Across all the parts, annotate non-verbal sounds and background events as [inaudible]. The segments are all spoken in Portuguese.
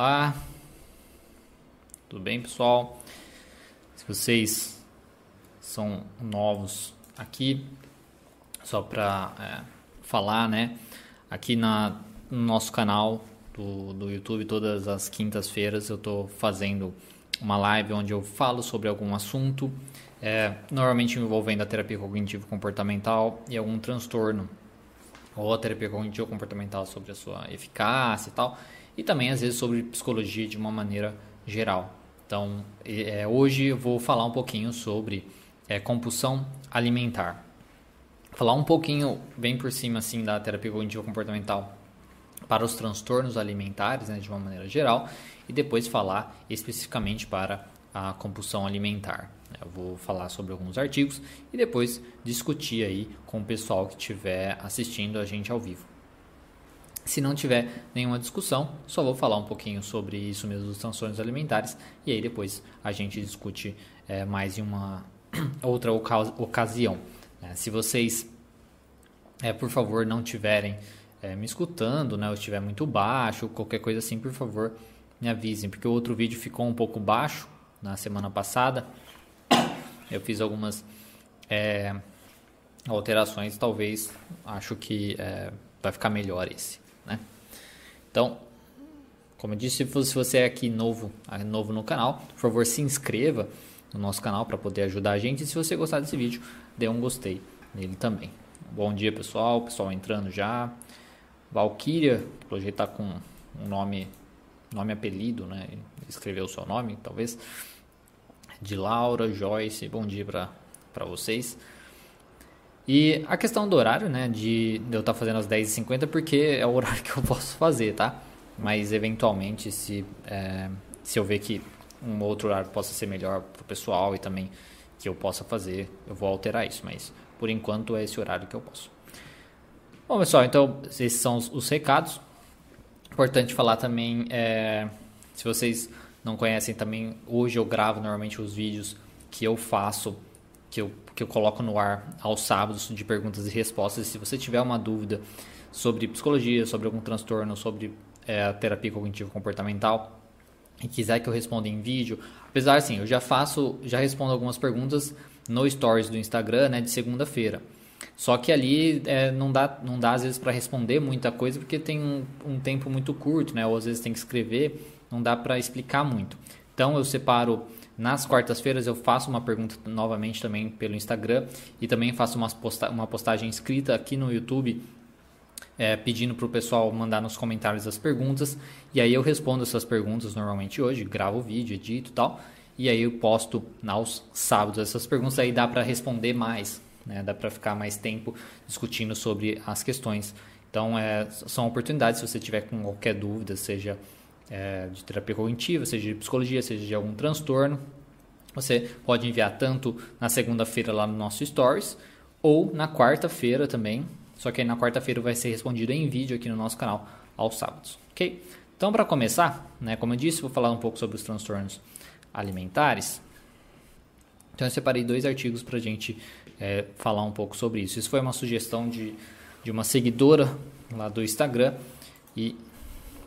Olá, tudo bem pessoal? Se vocês são novos aqui, só para é, falar, né? Aqui na, no nosso canal do, do YouTube, todas as quintas-feiras eu estou fazendo uma live onde eu falo sobre algum assunto, é, normalmente envolvendo a terapia cognitivo-comportamental e algum transtorno, ou a terapia cognitivo-comportamental sobre a sua eficácia e tal, e também às vezes sobre psicologia de uma maneira geral. Então, é, hoje eu vou falar um pouquinho sobre é, compulsão alimentar. Falar um pouquinho, bem por cima, assim, da terapia cognitivo-comportamental para os transtornos alimentares, né, de uma maneira geral, e depois falar especificamente para a compulsão alimentar. Eu vou falar sobre alguns artigos e depois discutir aí com o pessoal que estiver assistindo a gente ao vivo. Se não tiver nenhuma discussão, só vou falar um pouquinho sobre isso mesmo transtornos alimentares e aí depois a gente discute é, mais em uma [clears throat] outra ocasião. Né? Se vocês, é, por favor, não tiverem é, me escutando, né, ou estiver muito baixo, qualquer coisa assim, por favor, me avisem, porque o outro vídeo ficou um pouco baixo na semana passada. [coughs] Eu fiz algumas é, alterações, talvez acho que é, vai ficar melhor esse. Né? Então, como eu disse, se você é aqui novo, novo no canal, por favor se inscreva no nosso canal para poder ajudar a gente. E se você gostar desse vídeo, dê um gostei nele também. Bom dia pessoal, pessoal entrando já. Valkyria, pelo jeito tá com um nome, nome apelido, né? Escreveu o seu nome, talvez. De Laura, Joyce, bom dia para vocês. E a questão do horário, né, de, eu estar tá fazendo às 10h50, porque é o [laughs] horário que eu posso fazer, tá? Mas eventualmente, se, é, se eu ver que um outro horário possa ser melhor para o pessoal e também que eu possa fazer, eu vou alterar isso. Mas por enquanto é esse horário que eu posso. Bom, pessoal, então esses são os, os recados. Importante falar também, é, se vocês não conhecem também, hoje eu gravo normalmente os vídeos que eu faço que eu, que eu coloco no ar aos sábados de perguntas e respostas. Se você tiver uma dúvida sobre psicologia, sobre algum transtorno, sobre é, terapia cognitivo-comportamental e quiser que eu responda em vídeo, apesar assim, eu já faço, já respondo algumas perguntas no stories do Instagram, né, de segunda-feira. Só que ali é, não, dá, não dá às vezes para responder muita coisa porque tem um, um, tempo muito curto, né? Ou às vezes tem que escrever, não dá para explicar muito. Então eu separo nas quartas-feiras eu faço uma pergunta novamente também pelo Instagram e também faço uma, posta uma postagem escrita aqui no YouTube é, pedindo para o pessoal mandar nos comentários as perguntas e aí eu respondo essas perguntas normalmente hoje, gravo o vídeo, edito e tal e aí eu posto aos sábados essas perguntas aí dá para responder mais, né? dá para ficar mais tempo discutindo sobre as questões. Então é, são oportunidades se você tiver com qualquer dúvida, seja é, de terapia cognitiva, seja de psicologia, seja de algum transtorno, você pode enviar tanto na segunda-feira lá no nosso Stories ou na quarta-feira também. Só que aí na quarta-feira vai ser respondido em vídeo aqui no nosso canal aos sábados, ok? Então, para começar, né, como eu disse, vou falar um pouco sobre os transtornos alimentares. Então, eu separei dois artigos para a gente é, falar um pouco sobre isso. Isso foi uma sugestão de, de uma seguidora lá do Instagram e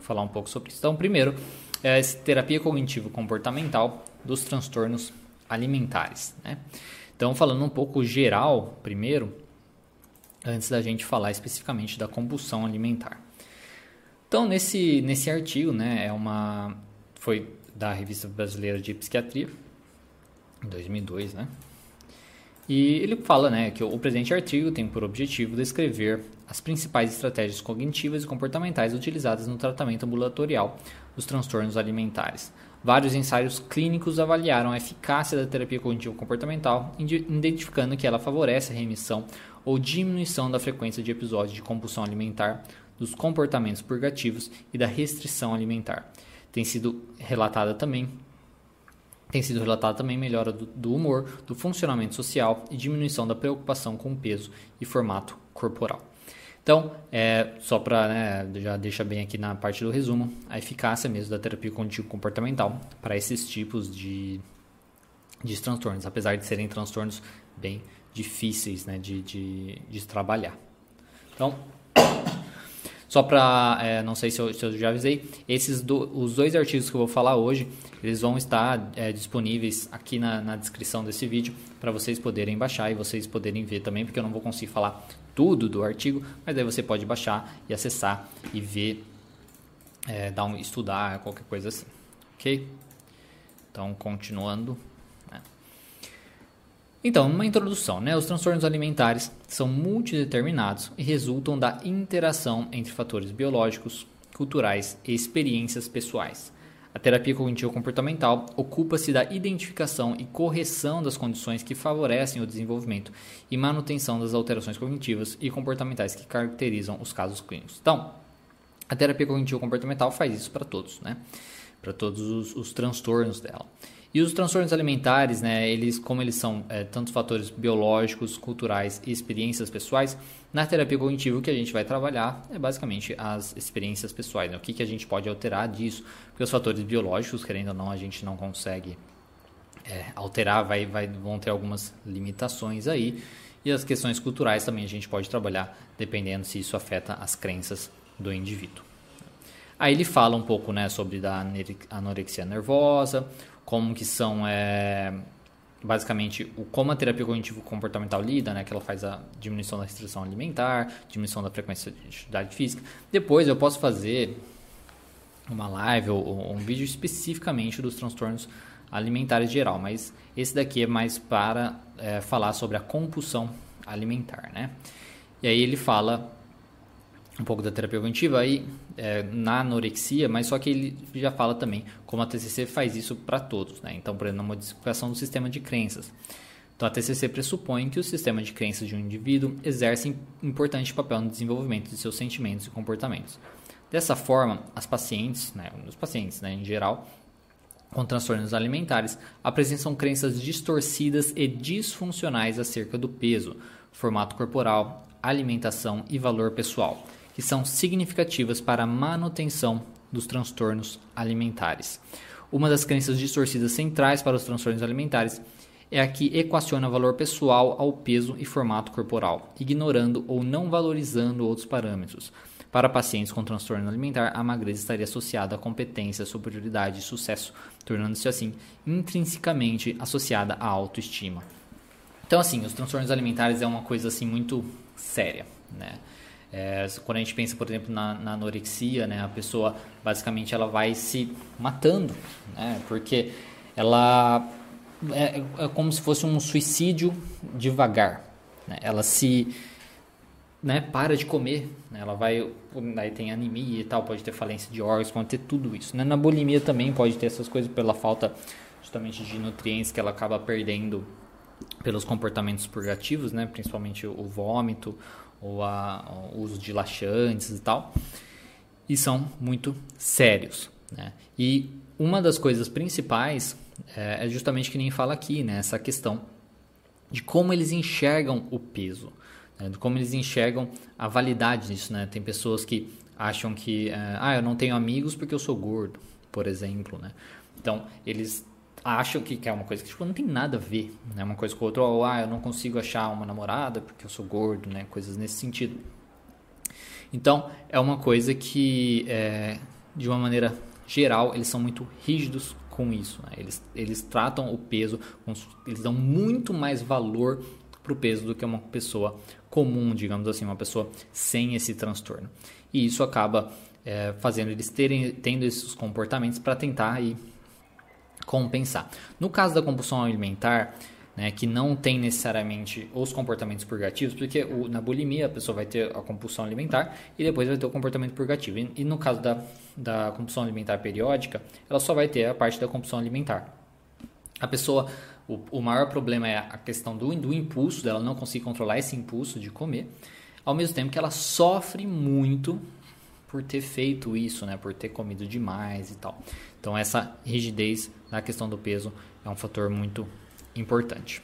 falar um pouco sobre isso. Então, primeiro, é a terapia cognitivo-comportamental dos transtornos alimentares. Né? Então, falando um pouco geral, primeiro, antes da gente falar especificamente da compulsão alimentar. Então, nesse, nesse artigo, né, é uma, foi da Revista Brasileira de Psiquiatria, em 2002, né? E ele fala né, que o presente artigo tem por objetivo descrever as principais estratégias cognitivas e comportamentais utilizadas no tratamento ambulatorial dos transtornos alimentares. Vários ensaios clínicos avaliaram a eficácia da terapia cognitivo-comportamental, identificando que ela favorece a remissão ou diminuição da frequência de episódios de compulsão alimentar, dos comportamentos purgativos e da restrição alimentar. Tem sido relatada também tem sido relatada também melhora do, do, humor, do funcionamento social e diminuição da preocupação com peso e formato corporal. Então, é, só para, né, já deixa bem aqui na parte do resumo, a eficácia mesmo da terapia cognitivo-comportamental para esses tipos de, de transtornos, apesar de serem transtornos bem difíceis né, de, de, de trabalhar. Então, Só para, é, não sei se eu, se eu, já avisei, esses do, os dois artigos que eu vou falar hoje, eles vão estar é, disponíveis aqui na, na descrição desse vídeo para vocês poderem baixar e vocês poderem ver também, porque eu não vou conseguir falar tudo do artigo, mas aí você pode baixar e acessar e ver, é, dar um, estudar, qualquer coisa assim, ok? Então, continuando. Então, uma introdução, né? Os transtornos alimentares são multideterminados e resultam da interação entre fatores biológicos, culturais e experiências pessoais. A terapia cognitivo-comportamental ocupa-se da identificação e correção das condições que favorecem o desenvolvimento e manutenção das alterações cognitivas e comportamentais que caracterizam os casos clínicos. Então, a terapia cognitivo-comportamental faz isso para todos, né? Para todos os, os transtornos dela. E os transtornos alimentares, né, eles, como eles são é, tantos fatores biológicos, culturais e experiências pessoais, na terapia cognitiva o que a gente vai trabalhar é basicamente as experiências pessoais, né, o que, que a gente pode alterar disso, porque os fatores biológicos, querendo ou não, a gente não consegue é, alterar, vai, vai, vão ter algumas limitações aí, e as questões culturais também a gente pode trabalhar, dependendo se isso afeta as crenças do indivíduo. Aí ele fala um pouco né, sobre da anorexia nervosa, como que são é, basicamente o como a terapia cognitivo comportamental lida, né, que ela faz a diminuição da restrição alimentar, diminuição da frequência de atividade física. Depois eu posso fazer uma live ou, ou um vídeo especificamente dos transtornos alimentares em geral, mas esse daqui é mais para é, falar sobre a compulsão alimentar, né? E aí ele fala um pouco da terapia cognitiva aí é, na anorexia, mas só que ele já fala também como a TCC faz isso para todos, né? Então, por exemplo, na modificação do sistema de crenças. Então, a TCC pressupõe que o sistema de crenças de um indivíduo exerce importante papel no desenvolvimento de seus sentimentos e comportamentos. Dessa forma, as pacientes, né, os pacientes né, em geral, com transtornos alimentares, apresentam crenças distorcidas e disfuncionais acerca do peso, formato corporal, alimentação e valor pessoal que são significativas para a manutenção dos transtornos alimentares. Uma das crenças distorcidas centrais para os transtornos alimentares é a que equaciona valor pessoal ao peso e formato corporal, ignorando ou não valorizando outros parâmetros. Para pacientes com transtorno alimentar, a magreza estaria associada à competência, superioridade e sucesso, tornando-se assim intrinsecamente associada à autoestima. Então, assim, os transtornos alimentares é uma coisa assim muito séria, né? É, quando a gente pensa, por exemplo, na, na, anorexia, né, a pessoa basicamente ela vai se matando, né, porque ela é, é, como se fosse um suicídio devagar. Né, ela se né, para de comer, né, ela vai, aí tem anemia e tal, pode ter falência de órgãos, pode ter tudo isso. Né? Na bulimia também pode ter essas coisas pela falta justamente de nutrientes que ela acaba perdendo pelos comportamentos purgativos, né, principalmente o vômito ou a, uso de laxantes e tal, e são muito sérios. Né? E uma das coisas principais é, é justamente que nem fala aqui, né? essa questão de como eles enxergam o peso, né? de como eles enxergam a validade disso. Né? Tem pessoas que acham que, é, ah, eu não tenho amigos porque eu sou gordo, por exemplo. Né? Então, eles acham que, que é uma coisa que tipo, não tem nada a ver, né? Uma coisa com outra, ou ah, eu não consigo achar uma namorada porque eu sou gordo, né? Coisas nesse sentido. Então, é uma coisa que, é, de uma maneira geral, eles são muito rígidos com isso. Né? Eles, eles tratam o peso, eles dão muito mais valor para o peso do que uma pessoa comum, digamos assim, uma pessoa sem esse transtorno. E isso acaba é, fazendo eles terem tendo esses comportamentos para tentar aí compensar. No caso da compulsão alimentar, né, que não tem necessariamente os comportamentos purgativos, porque o, na bulimia a pessoa vai ter a compulsão alimentar e depois vai ter o comportamento purgativo. E, e no caso da, da compulsão alimentar periódica, ela só vai ter a parte da compulsão alimentar. A pessoa, o, o maior problema é a questão do, do impulso, dela não conseguir controlar esse impulso de comer, ao mesmo tempo que ela sofre muito por ter feito isso, né, por ter comido demais e tal. Então essa rigidez na questão do peso é um fator muito importante.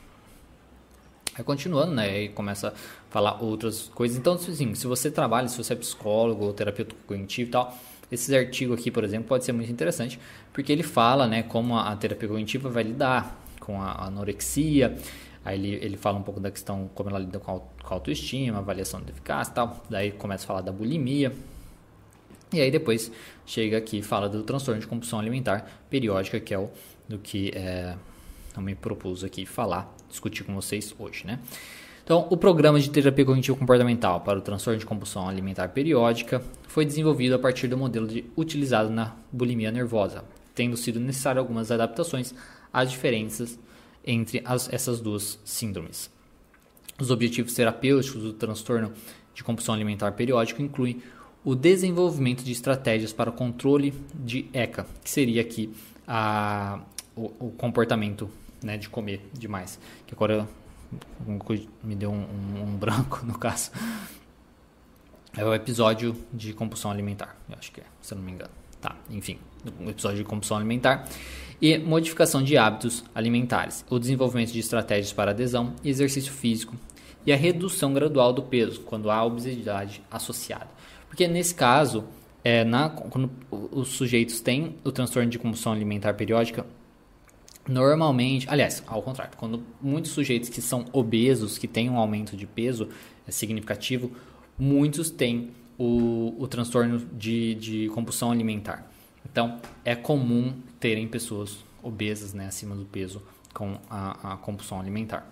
Aí continuando, né, e começa a falar outras coisas. Então, assim, se você trabalha, se você é psicólogo ou terapeuta cognitivo e tal, esse artigo aqui, por exemplo, pode ser muito interessante, porque ele fala, né, como a terapia cognitiva vai lidar com a anorexia, aí ele, ele fala um pouco da questão como ela lida com a autoestima, avaliação de eficácia e tal, daí começa a falar da bulimia, E aí depois chega aqui fala do transtorno de compulsão alimentar periódica, que é o do que é, eu me propus aqui falar, discutir com vocês hoje, né? Então, o programa de terapia cognitivo-comportamental para o transtorno de compulsão alimentar periódica foi desenvolvido a partir do modelo de, utilizado na bulimia nervosa, tendo sido necessário algumas adaptações às diferenças entre as, essas duas síndromes. Os objetivos terapêuticos do transtorno de compulsão alimentar periódica incluem o desenvolvimento de estratégias para o controle de ECA, que seria aqui a, o, o comportamento né, de comer demais. Que agora me deu um, um, um, [laughs] branco no caso. É o episódio de compulsão alimentar, eu acho que é, se eu não me engano. Tá, enfim, o episódio de compulsão alimentar e modificação de hábitos alimentares, o desenvolvimento de estratégias para adesão e exercício físico e a redução gradual do peso quando há obesidade associada. Porque nesse caso, é, na, quando os sujeitos têm o transtorno de compulsão alimentar periódica, normalmente, aliás, ao contrário, quando muitos sujeitos que são obesos, que têm um aumento de peso é significativo, muitos têm o, o transtorno de, de compulsão alimentar. Então, é comum terem pessoas obesas, né, acima do peso, com a, a compulsão alimentar.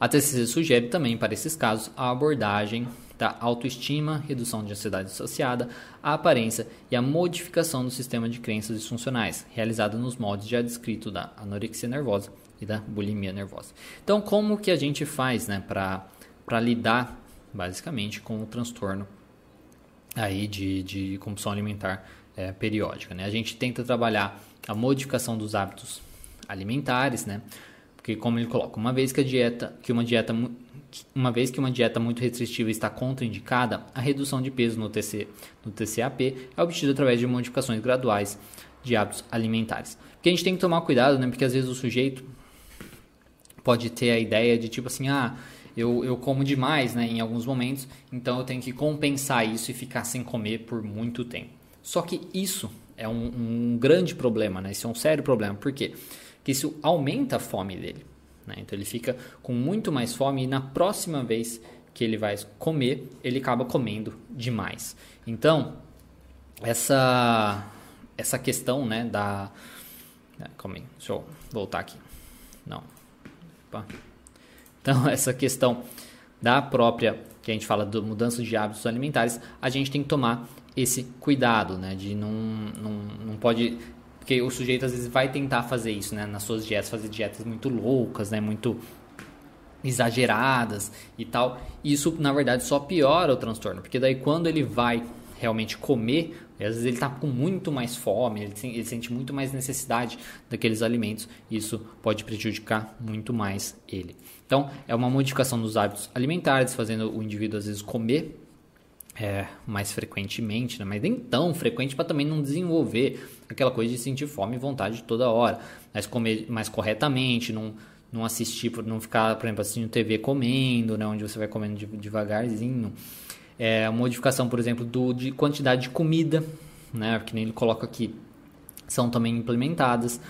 A TCC sugere também, para esses casos, a abordagem da autoestima, redução de ansiedade associada, a aparência e a modificação do sistema de crenças disfuncionais, realizada nos moldes já descritos da anorexia nervosa e da bulimia nervosa. Então, como que a gente faz né, para lidar, basicamente, com o transtorno aí de, de compulsão alimentar é, periódica? Né? A gente tenta trabalhar a modificação dos hábitos alimentares, né? Porque como ele coloca, uma vez que a dieta, que uma dieta uma vez que uma dieta muito restritiva está contraindicada, a redução de peso no, TC, no TCAP é obtida através de modificações graduais de hábitos alimentares. Porque a gente tem que tomar cuidado, né? Porque às vezes o sujeito pode ter a ideia de tipo assim, ah, eu, eu como demais, né? Em alguns momentos, então eu tenho que compensar isso e ficar sem comer por muito tempo. Só que isso é um, um grande problema, né? Isso é um sério problema. Por quê? Porque isso aumenta a fome dele. Né? Então ele fica com muito mais fome e na próxima vez que ele vai comer, ele acaba comendo demais. Então, essa, essa questão né, da. Calma aí, deixa eu voltar aqui. Não. Opa. Então, [laughs] essa questão da própria, que a gente fala da mudança de hábitos alimentares, a gente tem que tomar esse cuidado, né? De não, não, não pode porque o sujeito às vezes vai tentar fazer isso, né? Nas suas dietas, fazer dietas muito loucas, né? Muito exageradas e tal. Isso, na verdade, só piora o transtorno. Porque daí quando ele vai realmente comer, às vezes ele está com muito mais fome, ele, ele, sente muito mais necessidade daqueles alimentos, isso pode prejudicar muito mais ele. Então, é uma modificação dos hábitos alimentares, fazendo o indivíduo às vezes comer é, mais frequentemente, né? mas nem tão frequente para também não desenvolver aquela coisa de sentir fome e vontade toda hora, mas comer mais corretamente, não, não assistir, não ficar, por exemplo, assistindo TV comendo, né? onde você vai comendo devagarzinho. É, modificação, por exemplo, do, de quantidade de comida, né? que nem ele coloca aqui, são também implementadas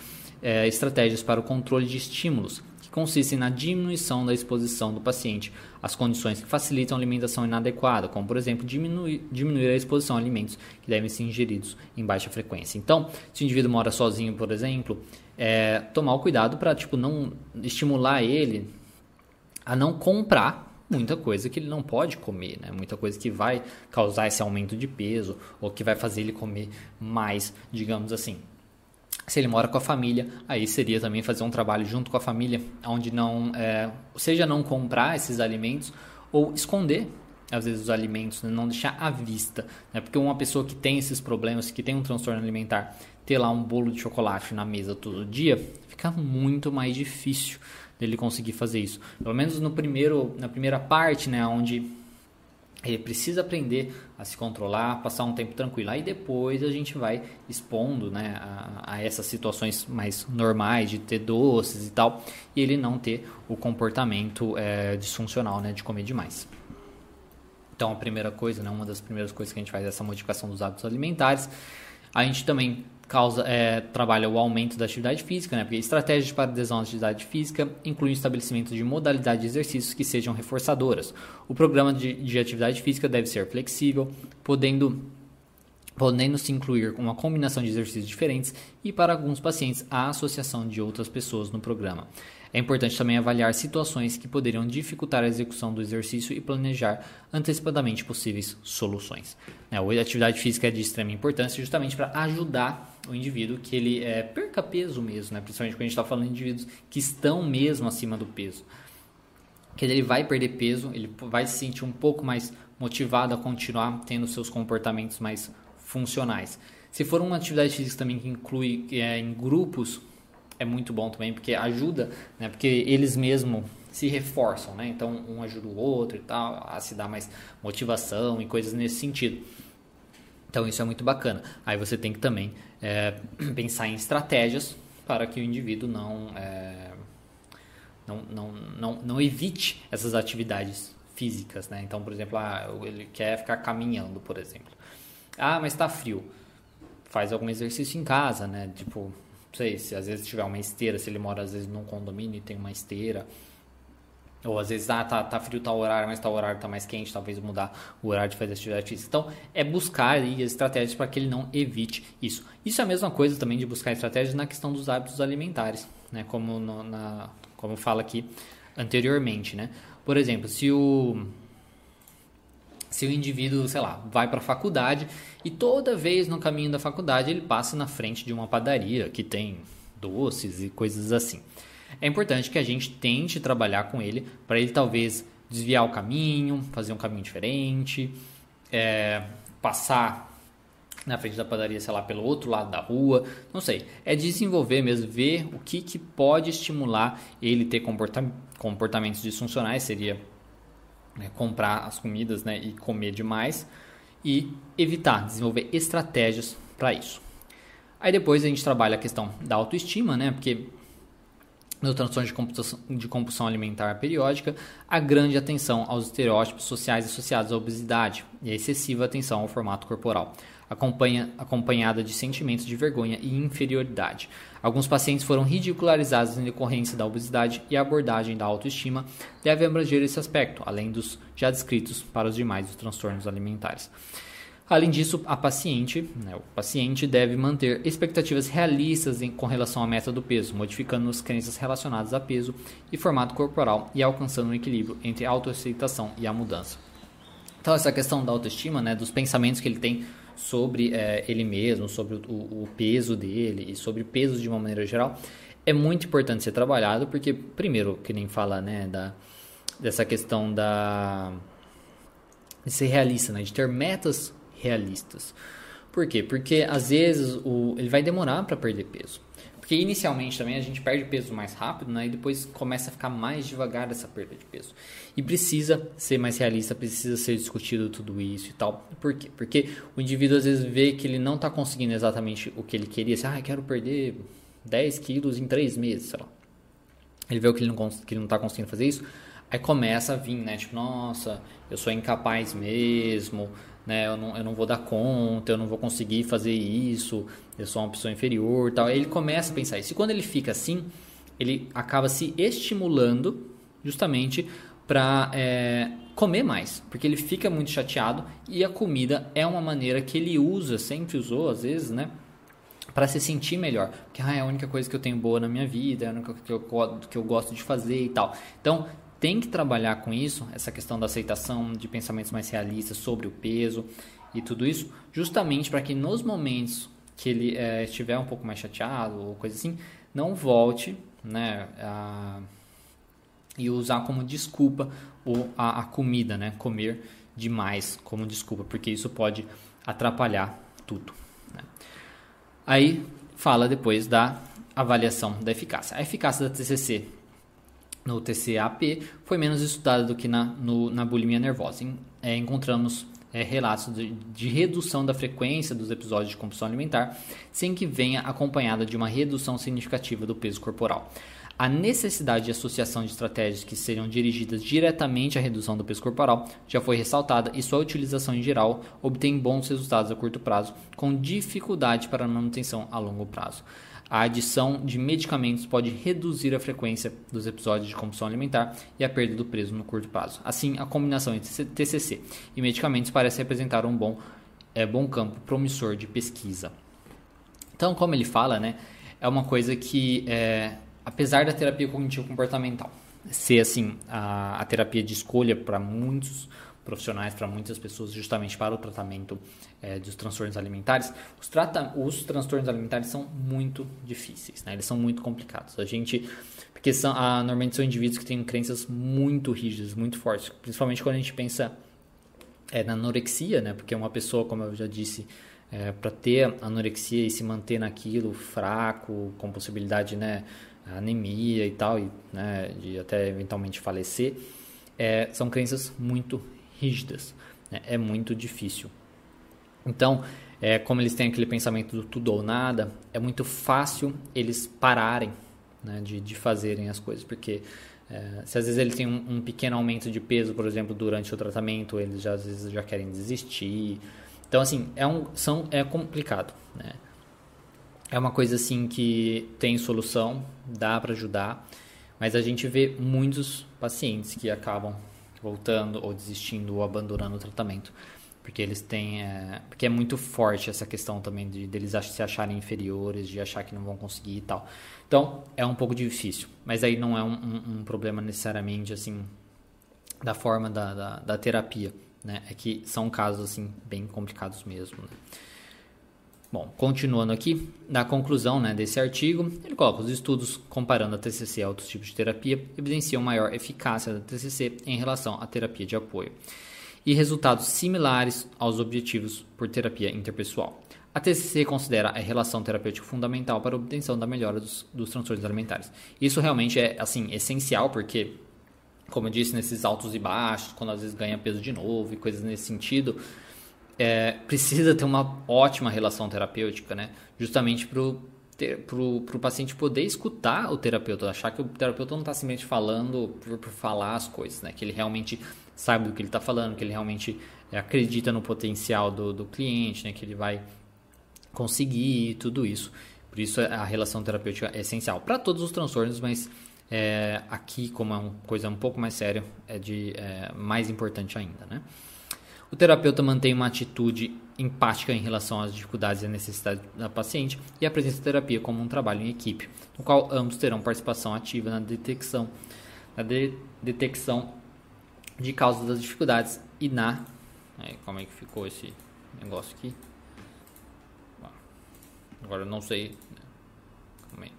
é, estratégias para o controle de estímulos consistem na diminuição da exposição do paciente às condições que facilitam a alimentação inadequada, como por exemplo diminuir, diminuir a exposição a alimentos que devem ser ingeridos em baixa frequência. Então, se o indivíduo mora sozinho, por exemplo, é, tomar o cuidado para tipo não estimular ele a não comprar muita coisa que ele não pode comer, né? Muita coisa que vai causar esse aumento de peso ou que vai fazer ele comer mais, digamos assim. Se ele mora com a família, aí seria também fazer um trabalho junto com a família, onde não, é, seja não comprar esses alimentos ou esconder às vezes os alimentos, né? não deixar à vista, né? porque uma pessoa que tem esses problemas, que tem um transtorno alimentar, ter lá um bolo de chocolate na mesa todo dia, fica muito mais difícil dele conseguir fazer isso. Pelo menos no primeiro, na primeira parte, né, onde ele precisa aprender a se controlar, passar um tempo tranquilo. Aí depois a gente vai expondo né, a, a, essas situações mais normais de ter doces e tal, e ele não ter o comportamento é, disfuncional né, de comer demais. Então a primeira coisa, né, uma das primeiras coisas que a gente faz é essa modificação dos hábitos alimentares. A gente também causa, é, trabalha o aumento da atividade física, né? porque estratégias para adesão à atividade física incluem o estabelecimento de modalidades de exercícios que sejam reforçadoras. O programa de, de atividade física deve ser flexível, podendo podendo-se incluir uma combinação de exercícios diferentes e, para alguns pacientes, a associação de outras pessoas no programa. É importante também avaliar situações que poderiam dificultar a execução do exercício e planejar antecipadamente possíveis soluções. Né, a atividade física é de extrema importância justamente para ajudar o indivíduo que ele é, perca peso mesmo, né? principalmente quando a gente está falando de indivíduos que estão mesmo acima do peso. Que ele vai perder peso, ele vai se sentir um pouco mais motivado a continuar tendo seus comportamentos mais funcionais. Se for uma atividade física também que inclui é, em grupos, é muito bom também, porque ajuda, né? Porque eles mesmos se reforçam, né? Então um ajuda o outro e tal, a se dar mais motivação e coisas nesse sentido. Então isso é muito bacana. Aí você tem que também é, [clears throat] pensar em estratégias para que o indivíduo não, é, não, não, não, não evite essas atividades físicas, né? Então, por exemplo, ah, ele quer ficar caminhando, por exemplo. Ah, mas está frio. Faz algum exercício em casa, né? Tipo, não sei, se às vezes tiver uma esteira, se ele mora às vezes num condomínio e tem uma esteira. Ou às vezes, ah, tá, tá frio tal horário, mas tal horário tá mais quente, talvez mudar o horário de fazer atividade física. Então, é buscar aí estratégias para que ele não evite isso. Isso é a mesma coisa também de buscar estratégias na questão dos hábitos alimentares, né? Como, no, na, como fala aqui anteriormente, né? Por exemplo, se o se o indivíduo, sei lá, vai para a faculdade e toda vez no caminho da faculdade ele passa na frente de uma padaria que tem doces e coisas assim. É importante que a gente tente trabalhar com ele para ele talvez desviar o caminho, fazer um caminho diferente, é, passar na frente da padaria, sei lá, pelo outro lado da rua, não sei. É desenvolver mesmo, ver o que, que pode estimular ele ter comportamentos disfuncionais, seria né, comprar as comidas né, e comer demais e evitar, desenvolver estratégias para isso. Aí depois a gente trabalha a questão da autoestima, né? Porque no transtorno de compulsão, de compulsão alimentar periódica, a grande atenção aos estereótipos sociais associados à obesidade e a excessiva atenção ao formato corporal acompanha, acompanhada de sentimentos de vergonha e inferioridade. Alguns pacientes foram ridicularizados em decorrência da obesidade e a abordagem da autoestima deve abranger esse aspecto, além dos já descritos para os demais transtornos alimentares. Além disso, a paciente, né, o paciente deve manter expectativas realistas em, com relação à meta do peso, modificando as crenças relacionadas a peso e formato corporal e alcançando um equilíbrio entre a autoaceitação e a mudança. Então, essa questão da autoestima, né, dos pensamentos que ele tem sobre é, ele mesmo, sobre o, o, peso dele e sobre peso de uma maneira geral, é muito importante ser trabalhado, porque, primeiro, que nem fala, né, da, dessa questão da de ser realista, né, de ter metas realistas. Por quê? Porque às vezes o, ele vai demorar para perder peso. Porque inicialmente também a gente perde peso mais rápido, né? E depois começa a ficar mais devagar essa perda de peso. E precisa ser mais realista, precisa ser discutido tudo isso e tal. Por quê? Porque o indivíduo às vezes vê que ele não está conseguindo exatamente o que ele queria. Assim, ah, quero perder 10 quilos em 3 meses, sei lá. Ele vê que ele não, que ele não está conseguindo fazer isso. Aí começa a vir, né? Tipo, nossa, eu sou incapaz mesmo, né? Eu não, eu não vou dar conta, eu não vou conseguir fazer isso, eu sou uma pessoa inferior tal. Aí ele começa a pensar isso. E quando ele fica assim, ele acaba se estimulando justamente para é, comer mais, porque ele fica muito chateado e a comida é uma maneira que ele usa, sempre usou às vezes, né? para se sentir melhor, porque ah, é a única coisa que eu tenho boa na minha vida, é a única que eu, que eu gosto de fazer e tal. Então, tem que trabalhar com isso, essa questão da aceitação de pensamentos mais realistas sobre o peso e tudo isso, justamente para que nos momentos que ele é, estiver um pouco mais chateado ou coisa assim, não volte né, a, e usar como desculpa o, a, a comida, né, comer demais como desculpa, porque isso pode atrapalhar tudo. Né. Aí fala depois da avaliação da eficácia. A eficácia da TCC no TCAP foi menos estudada do que na, no, na bulimia nervosa. Em, é, encontramos é, relatos de, de, redução da frequência dos episódios de compulsão alimentar, sem que venha acompanhada de uma redução significativa do peso corporal. A necessidade de associação de estratégias que seriam dirigidas diretamente à redução do peso corporal já foi ressaltada e sua utilização em geral obtém bons resultados a curto prazo, com dificuldade para manutenção a longo prazo. A adição de medicamentos pode reduzir a frequência dos episódios de compulsão alimentar e a perda do peso no curto prazo. Assim, a combinação entre TCC e medicamentos parece representar um bom é, bom campo promissor de pesquisa. Então, como ele fala, né, é uma coisa que, é, apesar da terapia cognitivo-comportamental ser assim a, a terapia de escolha para muitos profissionais, para muitas pessoas, justamente para o tratamento é, dos transtornos alimentares, os, trata os transtornos alimentares são muito difíceis, né? eles são muito complicados. A gente, porque são, ah, normalmente são indivíduos que têm crenças muito rígidas, muito fortes, principalmente quando a gente pensa é, na anorexia, né? porque uma pessoa, como eu já disse, é, para ter anorexia e se manter naquilo fraco, com possibilidade, né, anemia e tal, e, né, de até eventualmente falecer, é, são crenças muito rígidas. Né? É muito difícil. Então, é, como eles têm aquele pensamento do tudo ou nada, é muito fácil eles pararem né, de, de fazerem as coisas, porque é, se às vezes ele tem um, um, pequeno aumento de peso, por exemplo, durante o tratamento, eles já, às vezes já querem desistir. Então, assim, é, um, são, é complicado. Né? É uma coisa assim que tem solução, dá para ajudar, mas a gente vê muitos pacientes que acabam voltando ou desistindo ou abandonando o tratamento porque eles têm é, porque é muito forte essa questão também de deles se acharem inferiores de achar que não vão conseguir e tal então é um pouco difícil mas aí não é um, um, um problema necessariamente assim da forma da, da, da, terapia né é que são casos assim bem complicados mesmo né? Bom, continuando aqui, na conclusão né, desse artigo, ele coloca os estudos comparando a TCC a outros tipos de terapia evidenciam maior eficácia da TCC em relação à terapia de apoio e resultados similares aos objetivos por terapia interpessoal. A TCC considera a relação terapêutica fundamental para a obtenção da melhora dos, dos transtornos alimentares. Isso realmente é assim essencial porque, como eu disse, nesses altos e baixos, quando às vezes ganha peso de novo e coisas nesse sentido, é, precisa ter uma ótima relação terapêutica, né? Justamente para o paciente poder escutar o terapeuta, achar que o terapeuta não está simplesmente falando por, por, falar as coisas, né? Que ele realmente sabe do que ele está falando, que ele realmente acredita no potencial do, do cliente, né? Que ele vai conseguir tudo isso. Por isso a relação terapêutica é essencial para todos os transtornos, mas é, aqui como é uma coisa um pouco mais séria, é de é, mais importante ainda, né? O terapeuta mantém uma atitude empática em relação às dificuldades e necessidades da paciente e apresenta a terapia como um trabalho em equipe, no qual ambos terão participação ativa na detecção, na de, detecção de causas das dificuldades e na. Como é que ficou esse negócio aqui? Agora eu não sei. Aí.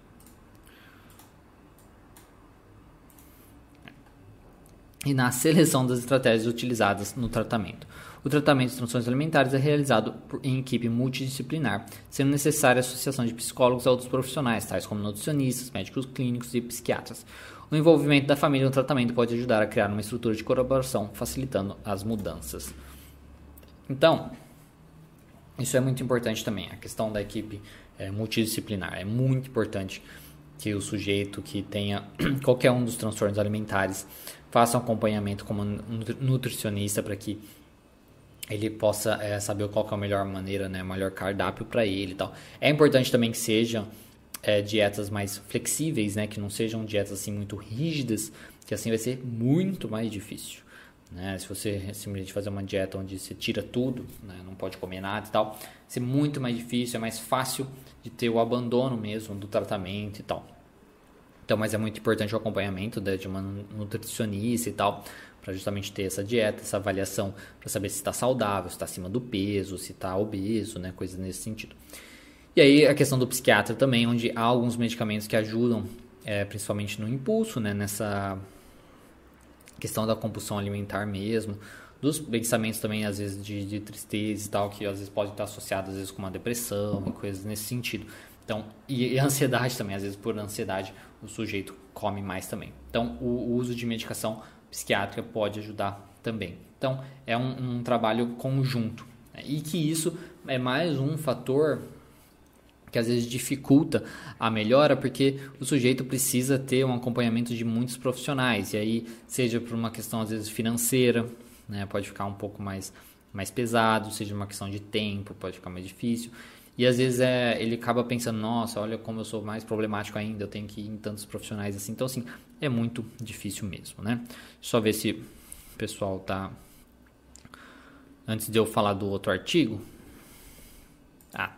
E na seleção das estratégias utilizadas no tratamento. O tratamento de transtornos alimentares é realizado em equipe multidisciplinar, sendo necessária a associação de psicólogos a outros profissionais, tais como nutricionistas, médicos clínicos e psiquiatras. O envolvimento da família no tratamento pode ajudar a criar uma estrutura de colaboração, facilitando as mudanças. Então, isso é muito importante também, a questão da equipe é, multidisciplinar. É muito importante que o sujeito que tenha [clears throat] qualquer um dos transtornos alimentares faça um acompanhamento como nutricionista para que ele possa é, saber qual é a melhor maneira, né, melhor cardápio para ele e tal. É importante também que sejam é, dietas mais flexíveis, né, que não sejam dietas assim muito rígidas, que assim vai ser muito mais difícil. Né? Se você simplesmente fazer uma dieta onde você tira tudo, né, não pode comer nada e tal, vai ser muito mais difícil, é mais fácil de ter o abandono mesmo do tratamento e tal. Então, mas é muito importante o acompanhamento né, de uma nutricionista e tal, para justamente ter essa dieta, essa avaliação, para saber se está saudável, se está acima do peso, se está obeso, né, coisas nesse sentido. E aí a questão do psiquiatra também, onde há alguns medicamentos que ajudam, é, principalmente no impulso, né, nessa questão da compulsão alimentar mesmo, dos pensamentos também, às vezes, de, de tristeza e tal, que às vezes pode estar associado, às vezes, com uma depressão e coisas nesse sentido. Então, e, e ansiedade também, às vezes, por ansiedade, o sujeito come mais também. Então, o, o uso de medicação psiquiátrica pode ajudar também. Então, é um, um trabalho conjunto. Né? E que isso é mais um fator que às vezes dificulta a melhora, porque o sujeito precisa ter um acompanhamento de muitos profissionais, e aí, seja por uma questão às vezes financeira, né, pode ficar um pouco mais, mais pesado, seja uma questão de tempo, pode ficar mais difícil. E às vezes é, ele acaba pensando, nossa, olha como eu sou mais problemático ainda, eu tenho que ir em tantos profissionais assim. Então, assim, é muito difícil mesmo, né? Só ver se o pessoal tá. Antes de eu falar do outro artigo, Ah,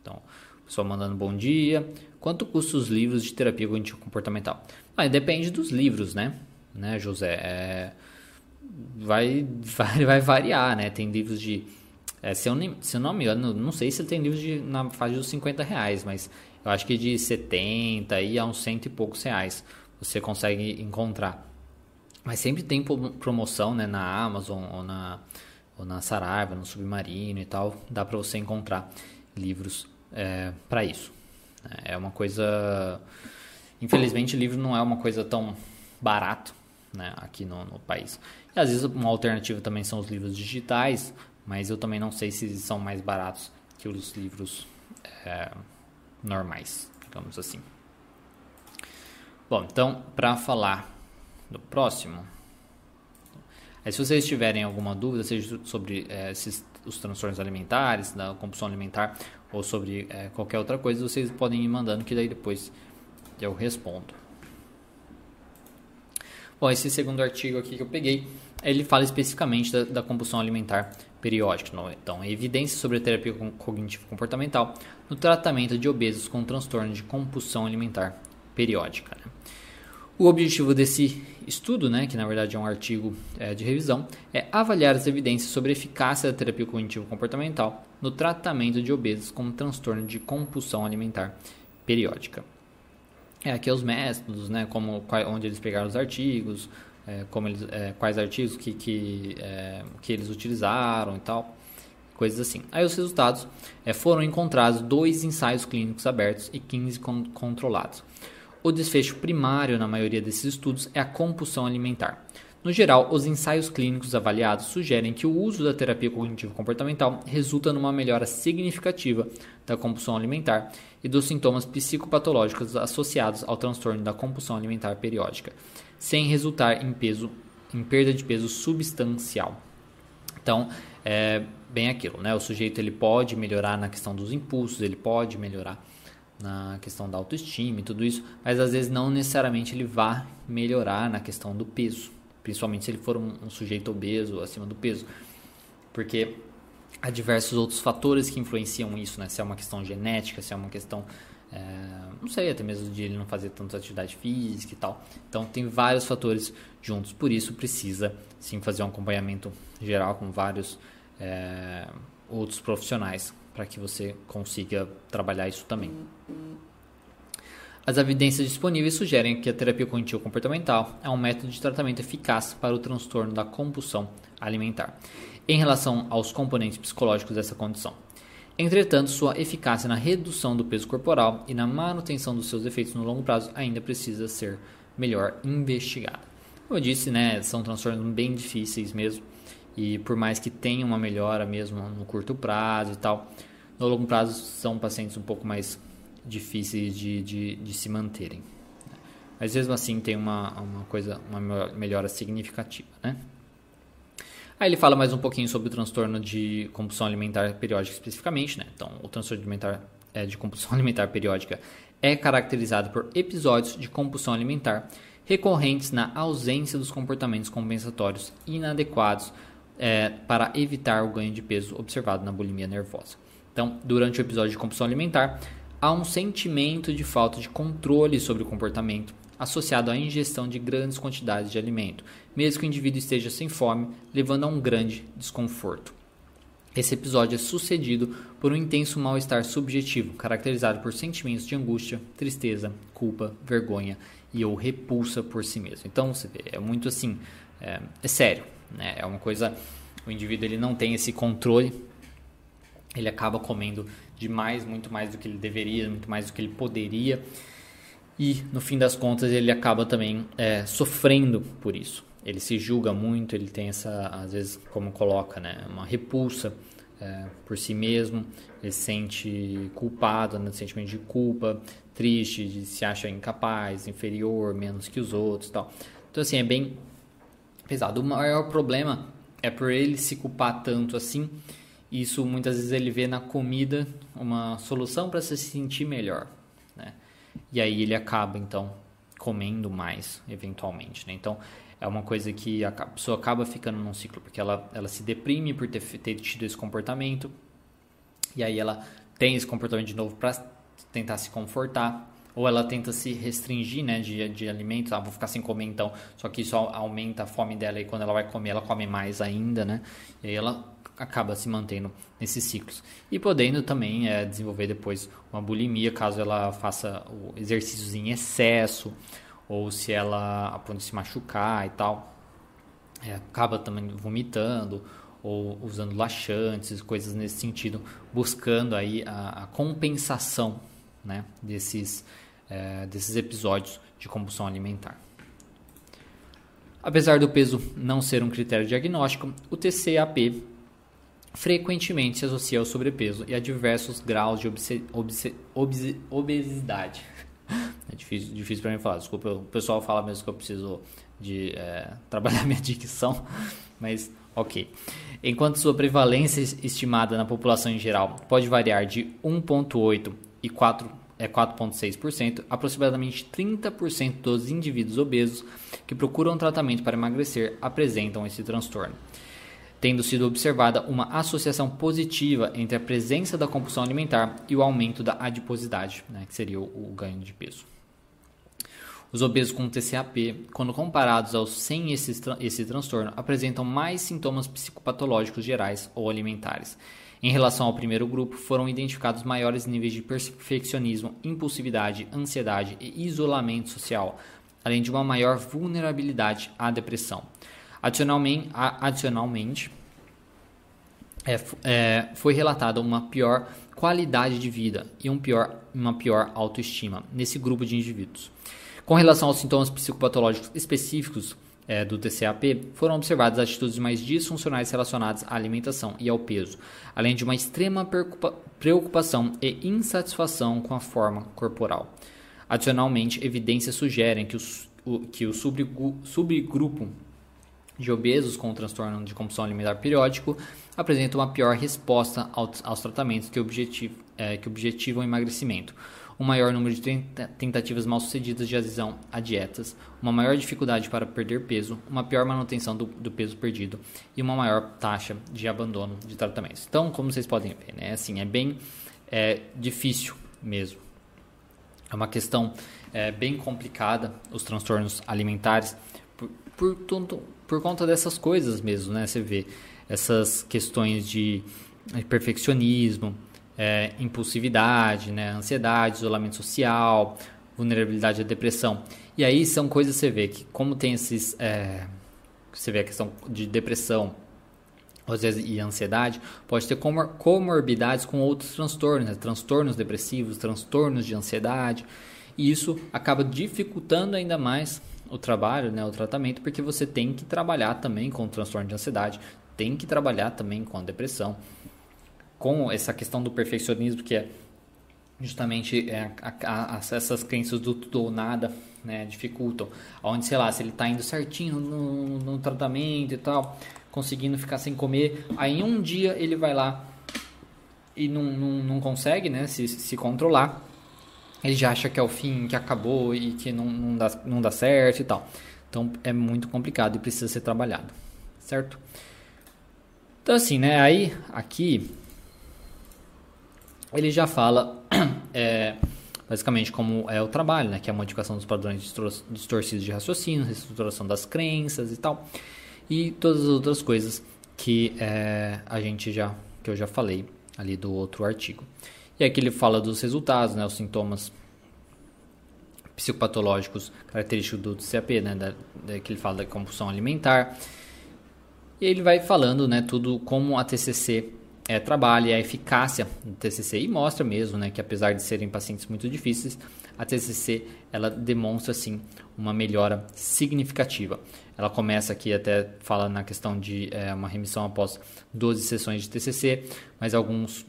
então, pessoal mandando bom dia. Quanto custam os livros de terapia cognitivo comportamental? Mas depende dos livros, né? Né, José? É, vai, [laughs] vai, vai variar, né? Tem livros de. É, se, eu, se eu não me engano, não sei se tem livros de, na fase dos 50 reais, mas eu acho que de 70 e a uns cento e poucos reais você consegue encontrar. Mas sempre tem promoção né, na Amazon ou na, ou na Saraiva, no Submarino e tal. Dá para você encontrar livros é, para isso. É uma coisa. Infelizmente, livro não é uma coisa tão barato né, aqui no, no país. E às vezes uma alternativa também são os livros digitais, mas eu também não sei se são mais baratos que os livros é, normais, digamos assim. Bom, então, para falar do próximo, aí, se vocês tiverem alguma dúvida, seja sobre é, esses, os transtornos alimentares, da compulsão alimentar, ou sobre é, qualquer outra coisa, vocês podem ir mandando que daí depois eu respondo. Bom, esse segundo artigo aqui que eu peguei, ele fala especificamente da, da compulsão alimentar periódica. Então, evidência sobre a terapia cognitivo-comportamental no tratamento de obesos com transtorno de compulsão alimentar periódica. Né? O objetivo desse estudo, né, que na verdade é um artigo é, de revisão, é avaliar as evidências sobre a eficácia da terapia cognitivo-comportamental no tratamento de obesos com transtorno de compulsão alimentar periódica. É, aqui é os métodos, né, como, onde eles pegaram os artigos, é, como eles, é, quais artigos que, que, é, que eles utilizaram e tal, coisas assim. Aí os resultados é, foram encontrados dois ensaios clínicos abertos e 15 con controlados. O desfecho primário na maioria desses estudos é a compulsão alimentar. No geral, os ensaios clínicos avaliados sugerem que o uso da terapia cognitivo-comportamental resulta numa melhora significativa da compulsão alimentar e dos sintomas psicopatológicos associados ao transtorno da compulsão alimentar periódica, sem resultar em, peso, em perda de peso substancial. Então, é bem aquilo, né? O sujeito ele pode melhorar na questão dos impulsos, ele pode melhorar na questão da autoestima e tudo isso, mas às vezes não necessariamente ele vai melhorar na questão do peso, principalmente se ele for um, um sujeito obeso acima do peso, porque há diversos outros fatores que influenciam isso, né? Se é uma questão genética, se é uma questão é, não sei, até mesmo de ele não fazer tanta atividade física e tal. Então tem vários fatores juntos, por isso precisa sim fazer um acompanhamento geral com vários é, outros profissionais para que você consiga trabalhar isso também. As evidências disponíveis sugerem que a terapia cognitivo comportamental é um método de tratamento eficaz para o transtorno da compulsão alimentar, em relação aos componentes psicológicos dessa condição. Entretanto, sua eficácia na redução do peso corporal e na manutenção dos seus efeitos no longo prazo ainda precisa ser melhor investigada. Como eu disse, né, são transtornos bem difíceis mesmo, e por mais que tenha uma melhora mesmo no curto prazo e tal, no longo prazo são pacientes um pouco mais difíceis de, de, de se manterem. Mas mesmo assim tem uma, uma coisa, uma melhora significativa, né? Aí ele fala mais um pouquinho sobre o transtorno de compulsão alimentar periódica especificamente, né? Então, o transtorno alimentar, é, de compulsão [laughs] alimentar periódica é caracterizado por episódios de compulsão alimentar recorrentes na ausência dos comportamentos compensatórios inadequados é, para evitar o ganho de peso observado na bulimia nervosa. Então, durante o episódio de compulsão alimentar, há um sentimento de falta de controle sobre o comportamento associado à ingestão de grandes quantidades de alimento, mesmo que o indivíduo esteja sem fome, levando a um grande desconforto. Esse episódio é sucedido por um intenso mal-estar subjetivo, caracterizado por sentimentos de angústia, tristeza, culpa, vergonha e ou repulsa por si mesmo. Então, você vê, é muito assim, é, é sério, né? É uma coisa, o indivíduo ele não tem esse controle ele acaba comendo demais, muito mais do que ele deveria, muito mais do que ele poderia. E no fim das contas ele acaba também é, sofrendo por isso. Ele se julga muito, ele tem essa, às vezes, como coloca, né, uma repulsa é, por si mesmo, ele se sente culpado, né, sentimento de culpa, triste, de se acha incapaz, inferior, menos que os outros tal. Então, assim, é bem pesado. O maior problema é por ele se culpar tanto assim isso muitas vezes ele vê na comida uma solução para se sentir melhor, né? E aí ele acaba então comendo mais eventualmente, né? Então é uma coisa que a pessoa acaba ficando num ciclo porque ela ela se deprime por ter, ter tido esse comportamento e aí ela tem esse comportamento de novo para tentar se confortar, ou ela tenta se restringir né, de, de alimentos, ah, vou ficar sem comer então, só que isso aumenta a fome dela e quando ela vai comer, ela come mais ainda, né? E aí ela acaba se mantendo nesses ciclos. E podendo também é, desenvolver depois uma bulimia, caso ela faça exercícios em excesso, ou se ela, a ponto de se machucar e tal, é, acaba também vomitando, ou usando laxantes, coisas nesse sentido, buscando aí a, a compensação né, desses, é, desses episódios de compulsão alimentar. Apesar do peso não ser um critério diagnóstico, o TCAP frequentemente se associa ao sobrepeso e a diversos graus de obesidade. [laughs] É difícil, difícil para mim falar, desculpa, o pessoal fala mesmo que eu preciso de é, [laughs] trabalhar minha dicção, mas ok. Enquanto sua prevalência estimada na população em geral pode variar de 1,8 e 4 é 4,6%, aproximadamente 30% dos indivíduos obesos que procuram tratamento para emagrecer apresentam esse transtorno, tendo sido observada uma associação positiva entre a presença da compulsão alimentar e o aumento da adiposidade, né, que seria o, o ganho de peso. Os obesos com TCAP, quando comparados aos sem esse, esse transtorno, apresentam mais sintomas psicopatológicos gerais ou alimentares. Em relação ao primeiro grupo, foram identificados maiores níveis de perfeccionismo, impulsividade, ansiedade e isolamento social, além de uma maior vulnerabilidade à depressão. Adicionalmente, adicionalmente é, é, foi relatada uma pior qualidade de vida e um pior, uma pior autoestima nesse grupo de indivíduos. Com relação aos sintomas psicopatológicos específicos é, do TCAP, foram observadas atitudes mais disfuncionais relacionadas à alimentação e ao peso, além de uma extrema preocupação e insatisfação com a forma corporal. Adicionalmente, evidências sugerem que, os, o, que o subgrupo de obesos com transtorno de compulsão alimentar periódico apresenta uma pior resposta aos, tratamentos que, é, que objetivam emagrecimento um maior número de tentativas mal sucedidas de adesão a dietas, uma maior dificuldade para perder peso, uma pior manutenção do, do peso perdido e uma maior taxa de abandono de tratamentos. Então, como vocês podem ver, né, assim, é bem é, difícil mesmo. É uma questão é, bem complicada, os transtornos alimentares, por, por, por conta dessas coisas mesmo, né? Você vê essas questões de perfeccionismo, é, impulsividade, né, ansiedade, isolamento social, vulnerabilidade à depressão. E aí são coisas que você vê que como tem esses... É, você vê a questão de depressão às vezes, e ansiedade, pode ter comor comorbidades com outros transtornos, né? transtornos depressivos, transtornos de ansiedade, e isso acaba dificultando ainda mais o trabalho, né, o tratamento, porque você tem que trabalhar também com o transtorno de ansiedade, tem que trabalhar também com a depressão com essa questão do perfeccionismo, que é justamente é, a, a, essas crenças do tudo ou nada né, dificultam. Onde, sei lá, se ele está indo certinho no, no, tratamento e tal, conseguindo ficar sem comer, aí um dia ele vai lá e não, não, não consegue né, se, se controlar, ele já acha que é o fim, que acabou e que não, não, dá, não dá certo e tal. Então é muito complicado e precisa ser trabalhado, certo? Então assim, né, aí aqui ele já fala [clears throat] é, basicamente como é o trabalho, né? que é a modificação dos padrões distorcidos de raciocínio, reestruturação das crenças e tal, e todas as outras coisas que é, a gente já que eu já falei ali do outro artigo. E aqui ele fala dos resultados, né, os sintomas psicopatológicos característicos do TCAP, né, da, da, que ele fala da compulsão alimentar. E ele vai falando, né, tudo como a TCC é, trabalha a eficácia do TCC e mostra mesmo né, que apesar de serem pacientes muito difíceis, a TCC ela demonstra sim uma melhora significativa. Ela começa aqui até fala na questão de é, uma remissão após 12 sessões de TCC, mas alguns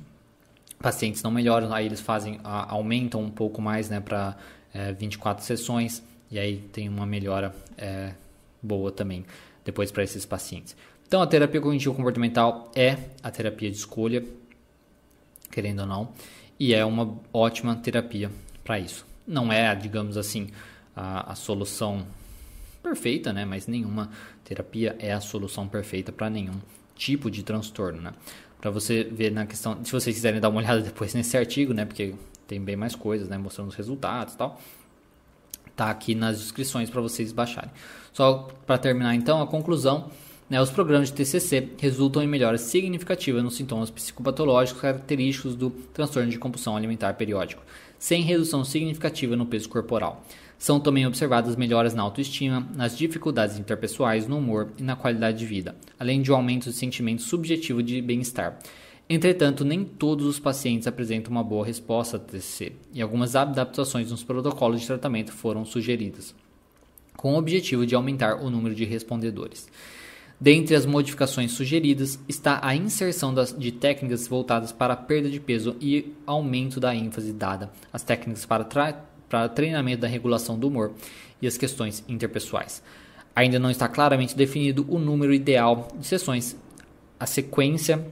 pacientes não melhoram, aí eles fazem a, aumentam um pouco mais né, para é, 24 sessões e aí tem uma melhora é, boa também depois para esses pacientes. Então, a terapia cognitivo-comportamental é a terapia de escolha, querendo ou não, e é uma ótima terapia para isso. Não é, digamos assim, a, a, solução perfeita, né? Mas nenhuma terapia é a solução perfeita para nenhum tipo de transtorno, né? Para você ver na questão, se vocês quiserem dar uma [laughs] olhada depois nesse artigo, né, porque tem bem mais coisas, né, mostrando os resultados e tal. Tá aqui nas descrições para vocês baixarem. Só para terminar então, a conclusão, né, os programas de TCC resultam em melhora significativa nos sintomas psicopatológicos característicos do transtorno de compulsão alimentar periódico, sem redução significativa no peso corporal. São também observadas melhoras na autoestima, nas dificuldades interpessoais, no humor e na qualidade de vida, além de um aumento do sentimento subjetivo de bem-estar. Entretanto, nem todos os pacientes apresentam uma boa resposta a TCC, e algumas adaptações nos protocolos de tratamento foram sugeridas, com o objetivo de aumentar o número de respondedores. Dentre as modificações sugeridas está a inserção das, de técnicas voltadas para a perda de peso e aumento da ênfase dada às técnicas para para treinamento da regulação do humor e as questões interpessoais. Ainda não está claramente definido o número ideal de sessões, a sequência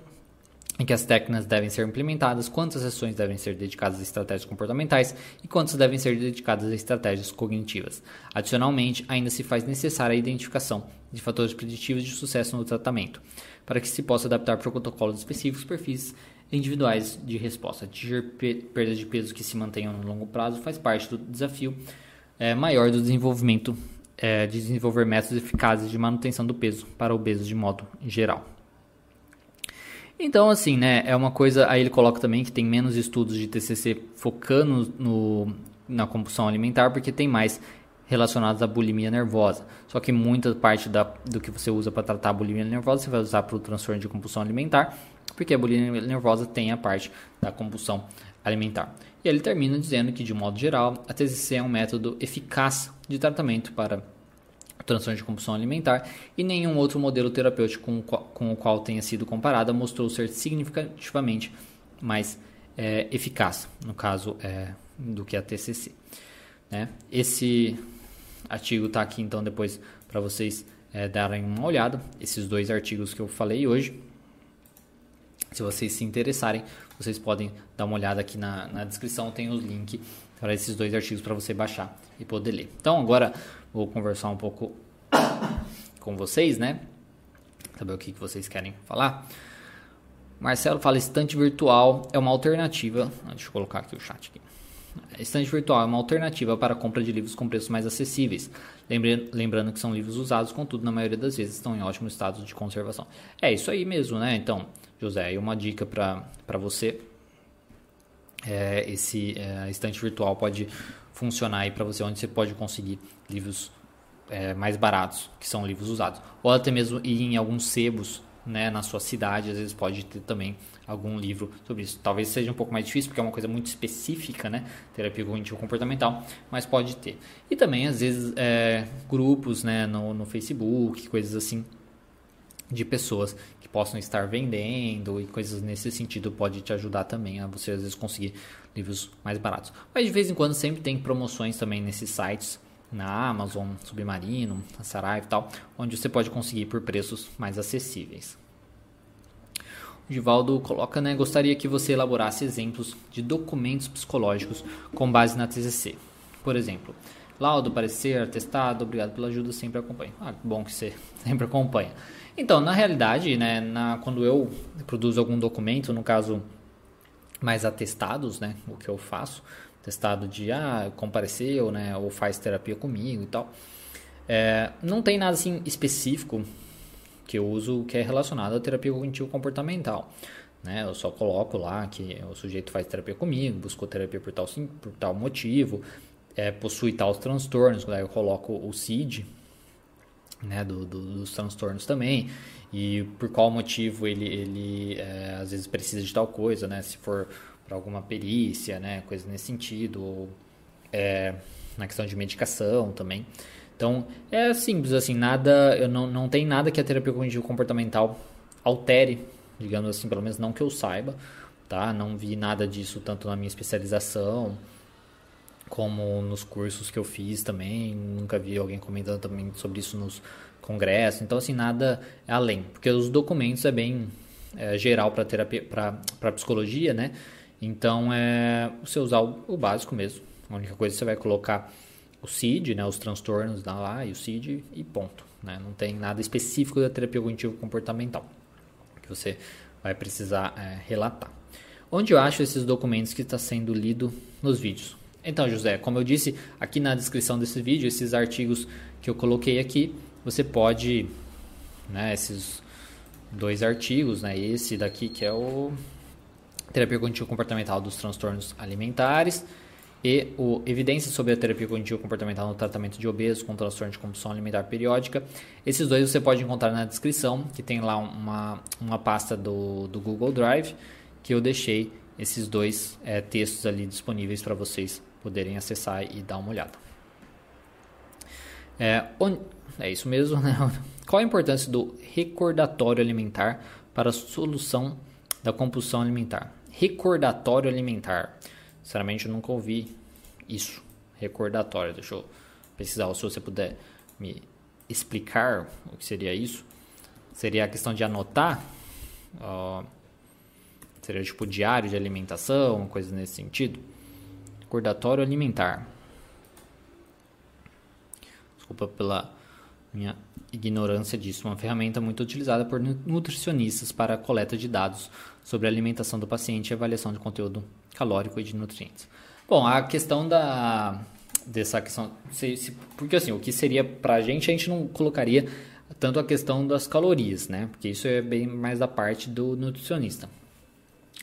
em que as técnicas devem ser implementadas, quantas sessões devem ser dedicadas a estratégias comportamentais e quantas devem ser dedicadas a estratégias cognitivas. Adicionalmente, ainda se faz necessária a identificação de fatores preditivos de sucesso no tratamento, para que se possa adaptar protocolos específicos, perfis individuais de resposta. Atingir perda de peso que se mantenham no longo prazo faz parte do desafio é, maior do desenvolvimento é, de desenvolver métodos eficazes de manutenção do peso para obesos de modo geral. Então, assim, né, é uma coisa. Aí ele coloca também que tem menos estudos de TCC focando no, na compulsão alimentar, porque tem mais relacionados à bulimia nervosa. Só que muita parte da, do que você usa para tratar a bulimia nervosa você vai usar para o transtorno de compulsão alimentar porque a bulimia nervosa tem a parte da compulsão alimentar. E ele termina dizendo que, de modo geral, a TCC é um método eficaz de tratamento para transtorno de compulsão alimentar e nenhum outro modelo terapêutico com o qual, com o qual tenha sido comparada mostrou ser significativamente mais é, eficaz, no caso, é, do que a TCC. Né? Esse artigo está aqui, então, depois para vocês é, darem uma olhada. Esses dois artigos que eu falei hoje. Se vocês se interessarem, vocês podem dar uma olhada aqui na, na descrição, tem os links para esses dois artigos para você baixar e poder ler. Então agora vou conversar um pouco [coughs] com vocês, né? Saber o que, que vocês querem falar. Marcelo fala: estante virtual é uma alternativa. Deixa eu colocar aqui o chat. Aqui. Estante virtual é uma alternativa para a compra de livros com preços mais acessíveis. Lembrando que são livros usados, contudo, na maioria das vezes estão em ótimo estado de conservação. É isso aí mesmo, né? Então, José. E uma dica para você: é, esse é, estante virtual pode funcionar aí para você, onde você pode conseguir livros é, mais baratos, que são livros usados. Ou até mesmo ir em alguns sebos né, na sua cidade, às vezes pode ter também algum livro sobre isso. Talvez seja um pouco mais difícil, porque é uma coisa muito específica, né? Terapia cognitivo-comportamental, mas pode ter. E também, às vezes, é, grupos né, no, no Facebook, coisas assim, de pessoas que possam estar vendendo e coisas nesse sentido pode te ajudar também a você às vezes conseguir livros mais baratos. Mas de vez em quando sempre tem promoções também nesses sites, na Amazon, Submarino, na Saraiva e tal, onde você pode conseguir por preços mais acessíveis. O Givaldo coloca, né, gostaria que você elaborasse exemplos de documentos psicológicos com base na TCC. Por exemplo, laudo, parecer, atestado, obrigado pela ajuda, sempre acompanho. Ah, bom que você [laughs] sempre acompanha. Então, na realidade, né, na, quando eu produzo algum documento, no caso mais atestados, né, o que eu faço, testado de ah, compareceu, né, ou faz terapia comigo e tal, é, não tem nada assim específico que eu uso que é relacionado à terapia cognitivo comportamental. Né? Eu só coloco lá que o sujeito faz terapia comigo, buscou terapia por tal, por tal motivo, é, possui tais transtornos, daí eu coloco o CID, né, do, do, dos transtornos também e por qual motivo ele, ele é, às vezes precisa de tal coisa, né, se for para alguma perícia, né, coisa nesse sentido, ou é, na questão de medicação também. Então é simples assim, nada, eu não, não tem nada que a terapia cognitivo comportamental altere, digamos assim, pelo menos não que eu saiba, tá? Não vi nada disso tanto na minha especialização como nos cursos que eu fiz também, nunca vi alguém comentando também sobre isso nos congressos, então assim, nada além, porque os documentos é bem é, geral para terapia, para psicologia, né? Então é você usar o, o, básico mesmo. A única coisa que você vai colocar o CID, né, os transtornos lá e o CID e ponto, né? Não tem nada específico da terapia cognitivo comportamental que você vai precisar é, relatar. Onde eu acho esses documentos que está sendo lido nos vídeos? Então, José, como eu disse aqui na descrição desse vídeo, esses artigos que eu coloquei aqui, você pode, né, esses dois artigos, né, esse daqui que é o terapia cognitivo comportamental dos transtornos alimentares e o Evidências sobre a terapia cognitivo comportamental no tratamento de obesos com transtorno de compulsão alimentar periódica. Esses dois você pode encontrar na descrição, que tem lá uma, uma pasta do, do Google Drive, que eu deixei esses dois é, textos ali disponíveis para vocês poderem acessar e dar uma olhada. É, on, é isso mesmo, [laughs] né? Qual a importância do recordatório alimentar para a solução da compulsão alimentar? Recordatório alimentar. Sinceramente, eu nunca ouvi isso. Recordatório. Deixa eu pesquisar. Se você puder me explicar o que seria isso. Seria a questão de anotar. Uh, seria tipo diário de alimentação, coisa nesse sentido. Recordatório alimentar. Desculpa pela minha ignorância disso. Uma ferramenta muito utilizada por nutricionistas para a coleta de dados sobre a alimentação do paciente e avaliação de conteúdo calórico e de nutrientes. Bom, a questão da dessa questão, se, se, porque assim, o que seria para a gente, a gente não colocaria tanto a questão das calorias, né? Porque isso é bem mais da parte do nutricionista.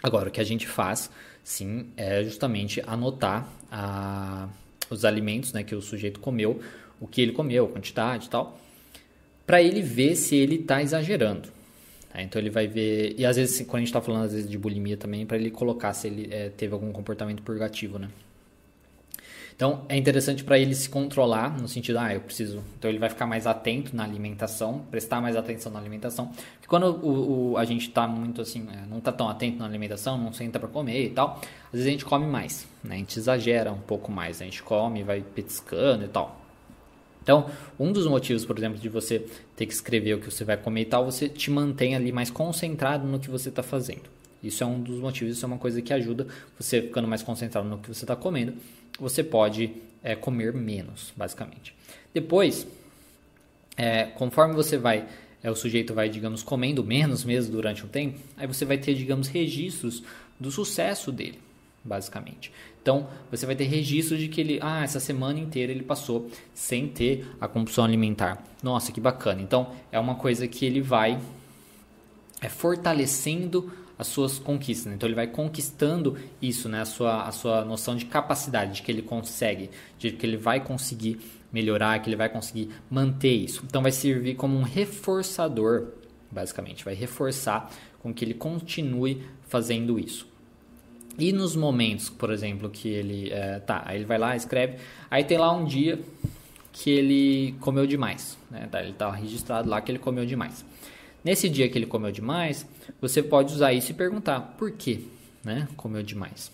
Agora, o que a gente faz, sim, é justamente anotar a, os alimentos né, que o sujeito comeu, o que ele comeu, a quantidade e tal, para ele ver se ele está exagerando. Tá? Então ele vai ver. E às vezes, quando a gente está falando às vezes, de bulimia também, para ele colocar se ele é, teve algum comportamento purgativo, né? Então é interessante para ele se controlar no sentido, ah, eu preciso. Então ele vai ficar mais atento na alimentação, prestar mais atenção na alimentação. Porque quando o, o a gente está muito assim, é, não está tão atento na alimentação, não senta para comer e tal, às vezes a gente come mais, né? A gente exagera um pouco mais, a gente come, vai petiscando e tal. Então, um dos motivos, por exemplo, de você ter que escrever o que você vai comer e tal, você te mantém ali mais concentrado no que você está fazendo. Isso é um dos motivos, isso é uma coisa que ajuda você ficando mais concentrado no que você está comendo. Você pode é, comer menos, basicamente. Depois, é, conforme você vai, é, o sujeito vai, digamos, comendo menos mesmo durante um tempo, aí você vai ter, digamos, registros do sucesso dele basicamente. Então, você vai ter registro de que ele, ah, essa semana inteira ele passou sem ter a compulsão alimentar. Nossa, que bacana. Então, é uma coisa que ele vai é, fortalecendo as suas conquistas. Né? Então, ele vai conquistando isso, né? a, sua, a sua noção de capacidade, de que ele consegue, de que ele vai conseguir melhorar, que ele vai conseguir manter isso. Então, vai servir como um reforçador, basicamente. Vai reforçar com que ele continue fazendo isso. E nos momentos, por exemplo, que ele. É, tá, aí ele vai lá, escreve. Aí tem lá um dia que ele comeu demais. Né? Tá, ele está registrado lá que ele comeu demais. Nesse dia que ele comeu demais, você pode usar isso e perguntar por que né? comeu demais.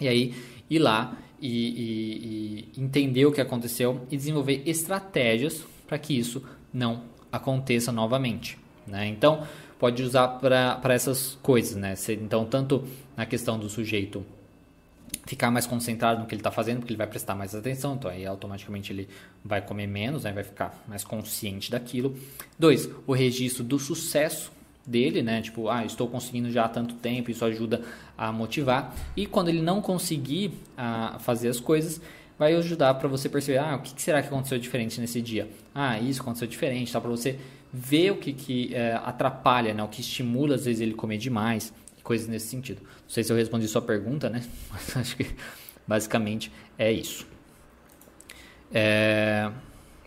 E aí ir lá e, e, e entender o que aconteceu e desenvolver estratégias para que isso não aconteça novamente. Né? Então, pode usar para essas coisas, né? Então, tanto na questão do sujeito ficar mais concentrado no que ele está fazendo, porque ele vai prestar mais atenção, então aí automaticamente ele vai comer menos, né? vai ficar mais consciente daquilo. Dois, o registro do sucesso dele, né? Tipo, ah, estou conseguindo já há tanto tempo, isso ajuda a motivar. E quando ele não conseguir a, fazer as coisas, vai ajudar para você perceber, ah, o que será que aconteceu diferente nesse dia? Ah, isso aconteceu diferente, tá? Para você ver o que, que é, atrapalha, né? o que estimula às vezes ele comer demais, coisas nesse sentido. Não sei se eu respondi sua pergunta, né? [laughs] Mas acho que basicamente é isso. É...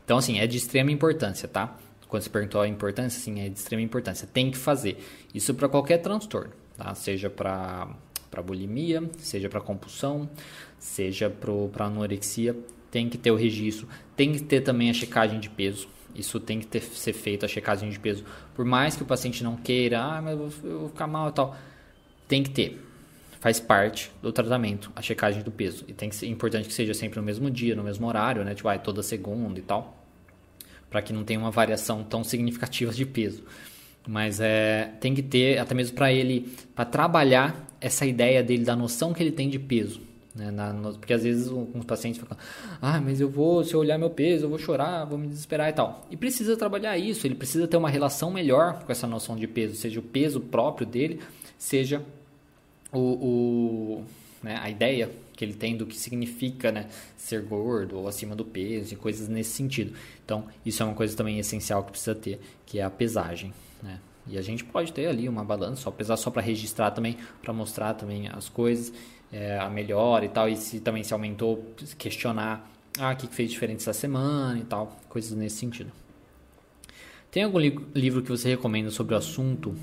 Então, assim, é de extrema importância, tá? Quando você perguntou a importância, sim, é de extrema importância. Tem que fazer. Isso para qualquer transtorno, tá? Seja para para bulimia, seja para compulsão, seja para anorexia, tem que ter o registro, tem que ter também a checagem de peso. Isso tem que ter, ser feito, a checagem de peso. Por mais que o paciente não queira, ah, mas eu vou, eu vou ficar mal e tal, tem que ter. Faz parte do tratamento, a checagem do peso. E tem que ser importante que seja sempre no mesmo dia, no mesmo horário, né? Tipo, ah, toda segunda e tal. Para que não tenha uma variação tão significativa de peso. Mas é, tem que ter, até mesmo para ele, para trabalhar essa ideia dele, da noção que ele tem de peso. Né? Na, porque às vezes alguns pacientes ficam, ah, mas eu vou, se eu olhar meu peso, eu vou chorar, vou me desesperar e tal. E precisa trabalhar isso, ele precisa ter uma relação melhor com essa noção de peso, seja o peso próprio dele, seja o, o né, a ideia que ele tem do que significa né, ser gordo ou acima do peso e coisas nesse sentido. Então, isso é uma coisa também essencial que precisa ter, que é a pesagem. Né? E a gente pode ter ali uma balança, só pesar só para registrar também, para mostrar também as coisas, é, a melhora e tal. E se também se aumentou, questionar ah, o que fez diferente essa semana e tal, coisas nesse sentido. Tem algum li livro que você recomenda sobre o assunto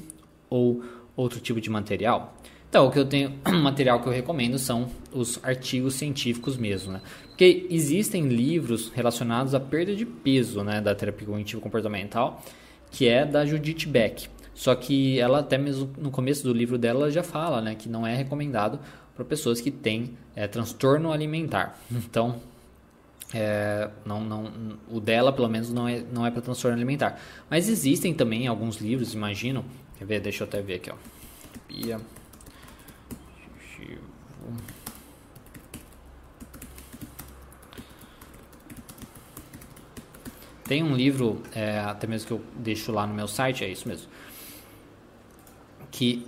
ou outro tipo de material? Então, o que eu tenho, [clears throat] material que eu recomendo são os artigos científicos mesmo, né? Porque existem livros relacionados à perda de peso, né, da terapia cognitivo comportamental, que é da Judith Beck. Só que ela até mesmo no começo do livro dela já fala, né, que não é recomendado para pessoas que têm é, transtorno alimentar. [laughs] Então, é, não, não, o dela, pelo menos, não é, não é para transtorno alimentar. Mas existem também alguns livros, imagino. Quer ver? Deixa eu até ver aqui, ó. Tem um livro, é, até mesmo que eu deixo lá no meu site, é isso mesmo. Que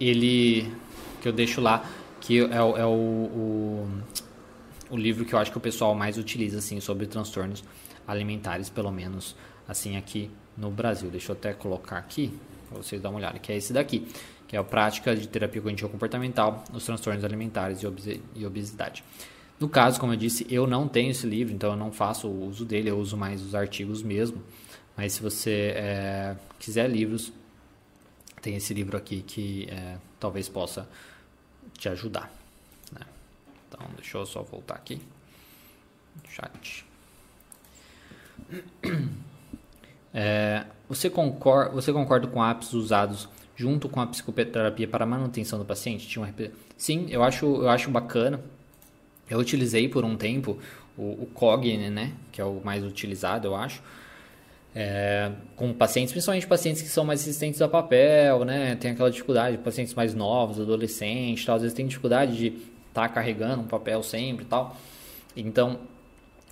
ele. que eu deixo lá, que é, é o, o, o, livro que eu acho que o pessoal mais utiliza, assim, sobre transtornos alimentares, pelo menos, assim, aqui no Brasil. Deixa eu até colocar aqui, para vocês darem uma olhada, que é esse daqui que é a prática de terapia cognitivo comportamental, os transtornos alimentares e obesidade. No caso, como eu disse, eu não tenho esse livro, então eu não faço o uso dele, eu uso mais os artigos mesmo. Mas se você é, quiser livros, tem esse livro aqui que é, talvez possa te ajudar. Né? Então, deixa eu só voltar aqui. Chat. É, [clears throat] você, concorda, você concorda com apps usados junto com a psicoterapia para manutenção do paciente? Tinha Sim, eu acho, eu acho bacana. Eu utilizei por um tempo o, o né? Que é o mais utilizado, eu acho. É, com pacientes, principalmente pacientes que são mais resistentes a papel, né? Tem aquela dificuldade, pacientes mais novos, adolescentes, tal, às vezes tem dificuldade de estar tá carregando um papel sempre e tal. Então,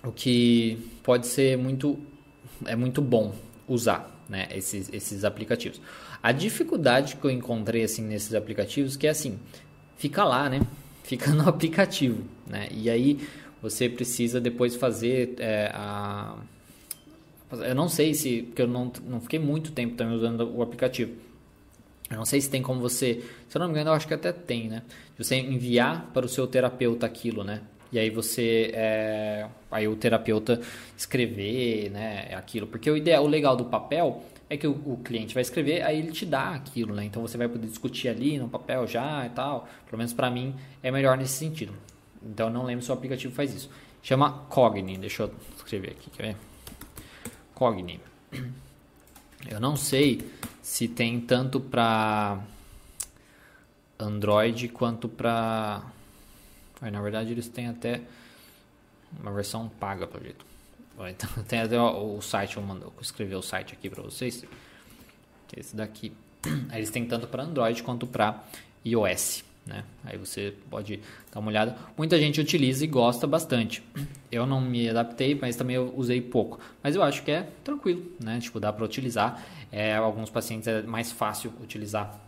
o que pode ser muito é muito bom usar, né, esses, esses aplicativos. A dificuldade que eu encontrei assim nesses aplicativos que é assim, fica lá, né? [laughs] Fica no aplicativo, né? E aí você precisa depois fazer é, a eu não sei se porque eu não, não fiquei muito tempo também usando o aplicativo. Eu não sei se tem como você, se eu não me engano, eu acho que até tem, né? Você enviar para o seu terapeuta aquilo, né? E aí você, é, aí o terapeuta escrever, né? Aquilo, porque o ideal, o legal do papel é que o, cliente vai escrever, aí ele te dá aquilo, né? Então você vai poder discutir ali no papel já e tal. Pelo menos para mim é melhor nesse sentido. Então não lembro se o aplicativo faz isso. Chama Cogni, deixa eu escrever aqui, quer ver? Cogni. Eu não sei se tem tanto para Android quanto para na verdade eles têm até uma versão paga, pelo jeito. Então, [laughs] tem até o, site, eu, mando, escrevi o site aqui para vocês, esse daqui. [clears throat] Eles têm tanto para Android quanto para iOS. Né? Aí você pode dar uma olhada. Muita gente utiliza e gosta bastante. Eu não me adaptei, mas também eu usei pouco. Mas eu acho que é tranquilo, né? Tipo, dá para utilizar. É, alguns pacientes é mais fácil utilizar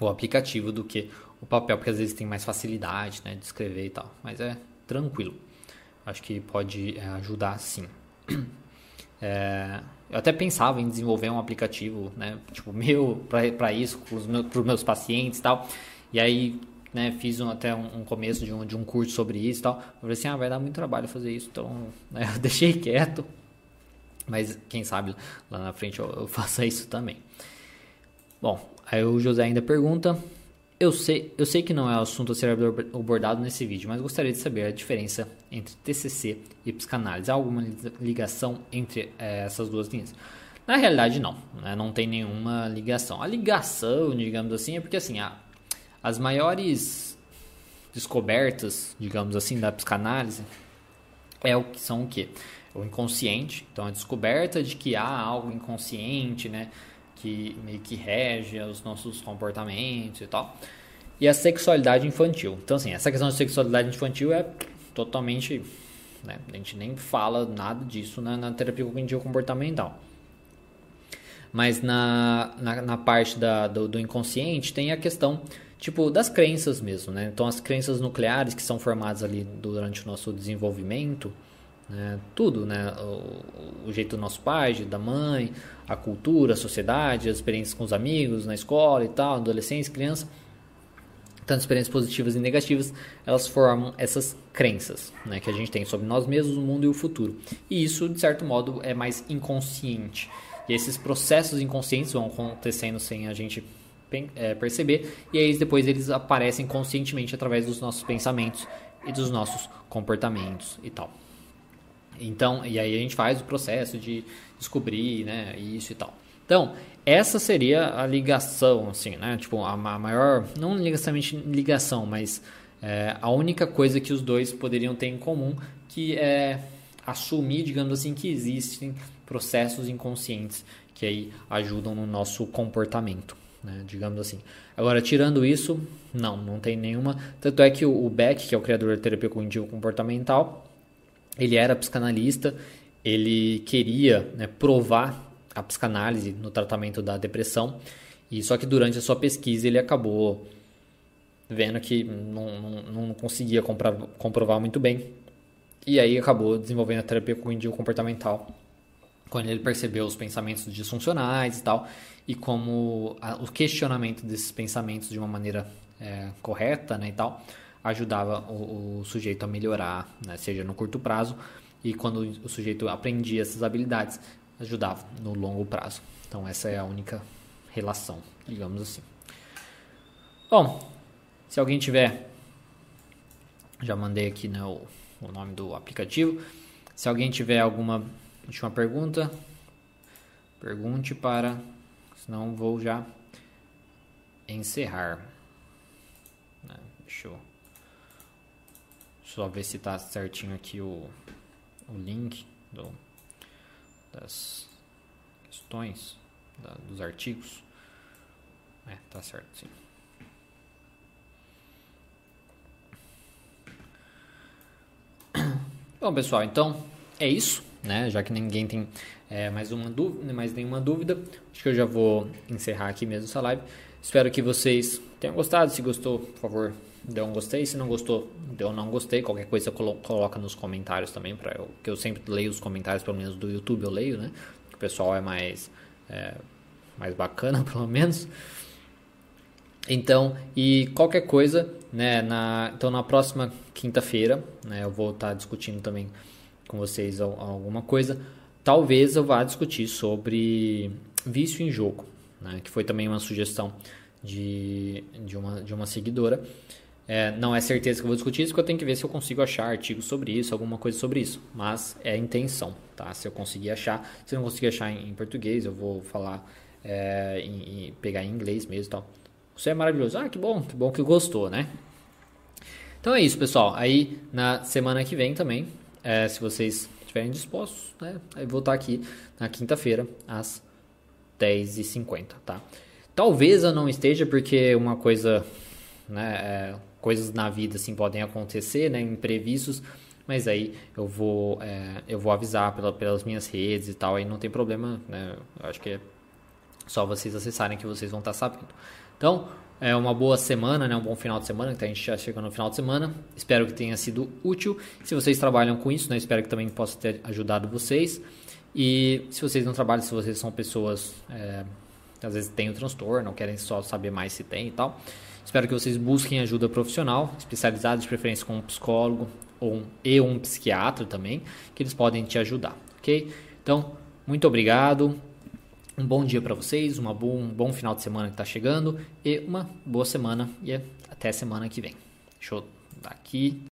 o aplicativo do que o papel, porque às vezes tem mais facilidade né, de escrever e tal. Mas é tranquilo acho que pode é, ajudar sim. [clears throat] É, eu até pensava em desenvolver um aplicativo, né, tipo meu para isso, para os meus, meus pacientes e tal. E aí, né, fiz um, até um, um, começo de um, de um curso sobre isso e tal. Eu falei assim, ah, vai dar muito trabalho fazer isso, então [laughs] né, eu deixei quieto. Mas quem sabe lá na frente eu, eu [laughs] faça isso também. Bom, aí o José ainda pergunta eu sei, eu sei que não é o assunto a ser abordado nesse vídeo, mas gostaria de saber a diferença entre TCC e psicanálise. Há alguma ligação entre é, essas duas linhas? Na realidade, não. Né? Não tem nenhuma ligação. A ligação, digamos assim, é porque assim, a, as maiores descobertas, digamos assim, da psicanálise é o que são o quê? O inconsciente. Então, a descoberta de que há algo inconsciente, né? Que meio que rege os nossos comportamentos e tal. e a sexualidade infantil. Então, assim, essa questão de sexualidade infantil é totalmente. Né, a gente nem fala nada disso na, na terapia cognitivo comportamental. Mas na, na, na parte da, do, do, inconsciente tem a questão tipo das crenças mesmo, né? Então as crenças nucleares que são formadas ali durante o nosso desenvolvimento, né? tudo, né? O, o, jeito do nosso pai, da mãe, a cultura, a sociedade, as experiências com os amigos, na escola e tal, adolescência, criança, tanto experiências positivas e negativas, elas formam essas crenças né, que a gente tem sobre nós mesmos, o mundo e o futuro. E isso, de certo modo, é mais inconsciente. E esses processos inconscientes vão acontecendo sem a gente é, perceber, e aí depois eles aparecem conscientemente através dos nossos pensamentos e dos nossos comportamentos e tal. Então, e aí a gente faz o processo de descobrir, né, isso e tal. Então, essa seria a ligação, assim, né? Tipo, a, maior, não necessariamente ligação, mas é, a única coisa que os dois poderiam ter em comum, que é assumir, digamos assim, que existem processos inconscientes que aí ajudam no nosso comportamento, né? digamos assim. Agora, tirando isso, não, não tem nenhuma. Tanto é que o Beck, que é o criador da terapia cognitivo comportamental, ele era psicanalista, ele queria né, provar a psicanálise no tratamento da depressão, e só que durante a sua pesquisa ele acabou vendo que não, não, não conseguia comprovar, comprovar muito bem, e aí acabou desenvolvendo a terapia cognitivo comportamental, quando ele percebeu os pensamentos disfuncionais e tal, e como a, o questionamento desses pensamentos de uma maneira é, correta né, e tal, ajudava o, o sujeito a melhorar, né, seja no curto prazo, e quando o sujeito aprendia essas habilidades, ajudava no longo prazo. Então essa é a única relação, digamos assim. Bom, se alguém tiver, já mandei aqui né, o, o nome do aplicativo. Se alguém tiver alguma última pergunta, pergunte para, senão vou já encerrar. Né, só ver se está certinho aqui o, o link do, das questões, da, dos artigos. É, tá certo, sim. [coughs] Bom, pessoal, então é isso, né? Já que ninguém tem é, mais, uma dúvida, mais nenhuma dúvida, acho que eu já vou encerrar aqui mesmo essa live. Espero que vocês tenham gostado. Se gostou, por favor, dê um gostei. Se não gostou, deu um não gostei. Qualquer coisa coloca nos comentários também, para eu, que eu sempre leio os comentários, pelo menos do YouTube eu leio, né? O pessoal é mais, é, mais bacana, [laughs] pelo menos. Então, e qualquer coisa, né? Na, então, na próxima quinta-feira, né? Eu vou estar tá discutindo também com vocês alguma coisa. Talvez eu vá discutir sobre vício em jogo, né? Que foi também uma sugestão de, de, uma, de uma seguidora. É, não é certeza que eu vou discutir isso, porque eu tenho que ver se eu consigo achar artigos sobre isso, alguma coisa sobre isso. Mas é a intenção, tá? Se eu conseguir achar, se eu não conseguir achar em, em português, eu vou falar, é, em, em, pegar em inglês mesmo e tal. Você é maravilhoso. Ah, que bom, que bom que gostou, né? Então é isso, pessoal. Aí na semana que vem também, é, se vocês estiverem dispostos, né? Eu vou estar aqui na quinta-feira, às 10h50, tá? Talvez eu não esteja, porque uma coisa, né? É, coisas na vida assim podem acontecer, né, imprevistos, mas aí eu vou é, eu vou avisar pela, pelas minhas redes e tal, aí não tem problema, né? Eu acho que é só vocês acessarem que vocês vão estar sabendo. Então, é uma boa semana, né? Um bom final de semana, que a gente já chegou no final de semana. Espero que tenha sido útil. Se vocês trabalham com isso, né? Espero que também possa ter ajudado vocês. E se vocês não trabalham, se vocês são pessoas é, que às vezes têm o transtorno, ou querem só saber mais se tem e tal, Espero que vocês busquem ajuda profissional, especializada de preferência com um psicólogo ou um, e um psiquiatra também, que eles podem te ajudar, ok? Então, muito obrigado, um bom dia para vocês, uma bom, um bom final de semana que está chegando e uma boa semana e até semana que vem. Deixa eu dar aqui.